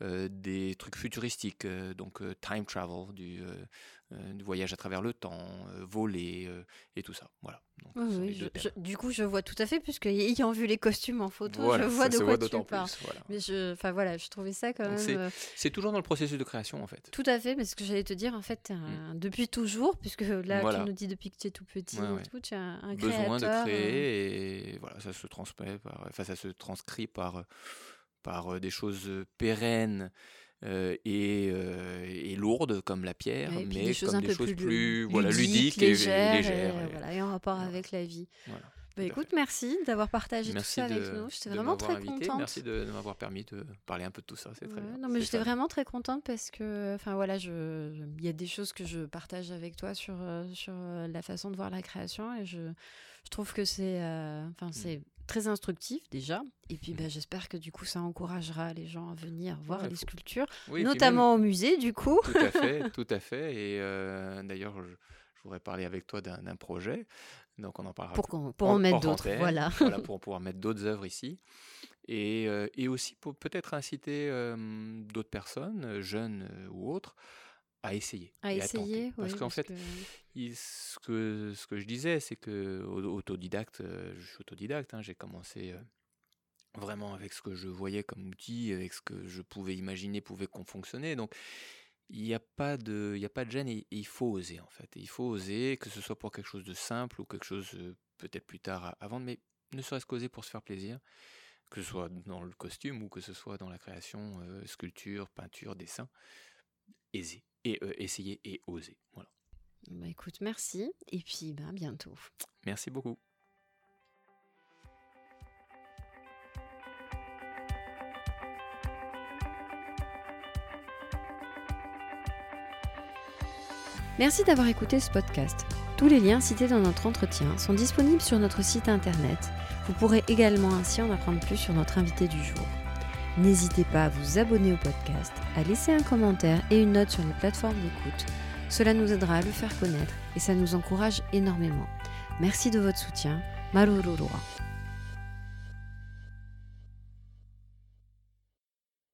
des trucs futuristiques, donc time travel, du, du, voyage à travers le temps, voler et tout ça. Voilà. du coup, je vois tout à fait, puisque ayant vu les costumes en photo, je vois de quoi tu parles. Mais je, enfin voilà, je trouvais ça quand même. C'est toujours dans le processus de création en fait. Tout à fait, mais ce que j'allais te dire en fait, mmh. depuis toujours, puisque là tu nous dis depuis que tu es tout petit, tu as un, besoin de créer et voilà, ça se transmet, par, enfin ça se transcrit par par des choses pérennes. Et, et, lourdes comme la pierre, mais comme des choses plus, voilà, ludiques, et légères. Et, et en rapport avec la vie. Voilà. Bah, écoute, merci d'avoir partagé tout ça avec nous. J'étais vraiment très contente. Merci de, m'avoir permis de parler un peu de tout ça. C'est très bien. Non, mais j'étais vraiment très contente parce que, enfin voilà, il y a des choses que je partage avec toi sur, euh, sur euh, la façon de voir la création et je, je trouve que c'est, euh, enfin mmh. c'est très instructif déjà. Et puis, bah, j'espère que du coup, ça encouragera les gens à venir voir les sculptures, notamment au musée, du coup. Tout à fait, tout à fait. Et d'ailleurs, je, je voudrais parler avec toi d'un projet. Donc on en parlera. Pour, pour en, mettre d'autres, voilà. voilà. Pour pouvoir mettre d'autres œuvres ici. Et, euh, et aussi pour peut-être inciter euh, d'autres personnes, euh, jeunes ou autres, à essayer. À essayer, Parce qu'en fait, ce, que, ce que je disais, c'est que autodidacte, je suis autodidacte, hein, j'ai commencé vraiment avec ce que je voyais comme outil, avec ce que je pouvais imaginer pouvait fonctionner. Donc il n'y a pas de il y a pas de gêne et, il faut oser en fait il faut oser que ce soit pour quelque chose de simple ou quelque chose peut-être plus tard à, vendre mais ne serait-ce qu'oser pour se faire plaisir que ce soit dans le costume ou que ce soit dans la création sculpture peinture dessin aiser et essayer et oser voilà bah écoute merci et puis ben bientôt merci beaucoup Merci d'avoir écouté ce podcast. Tous les liens cités dans notre entretien sont disponibles sur notre site internet. Vous pourrez également ainsi en apprendre plus sur notre invité du jour. N'hésitez pas à vous abonner au podcast, à laisser un commentaire et une note sur les plateformes d'écoute. Cela nous aidera à le faire connaître et ça nous encourage énormément. Merci de votre soutien. Marururua.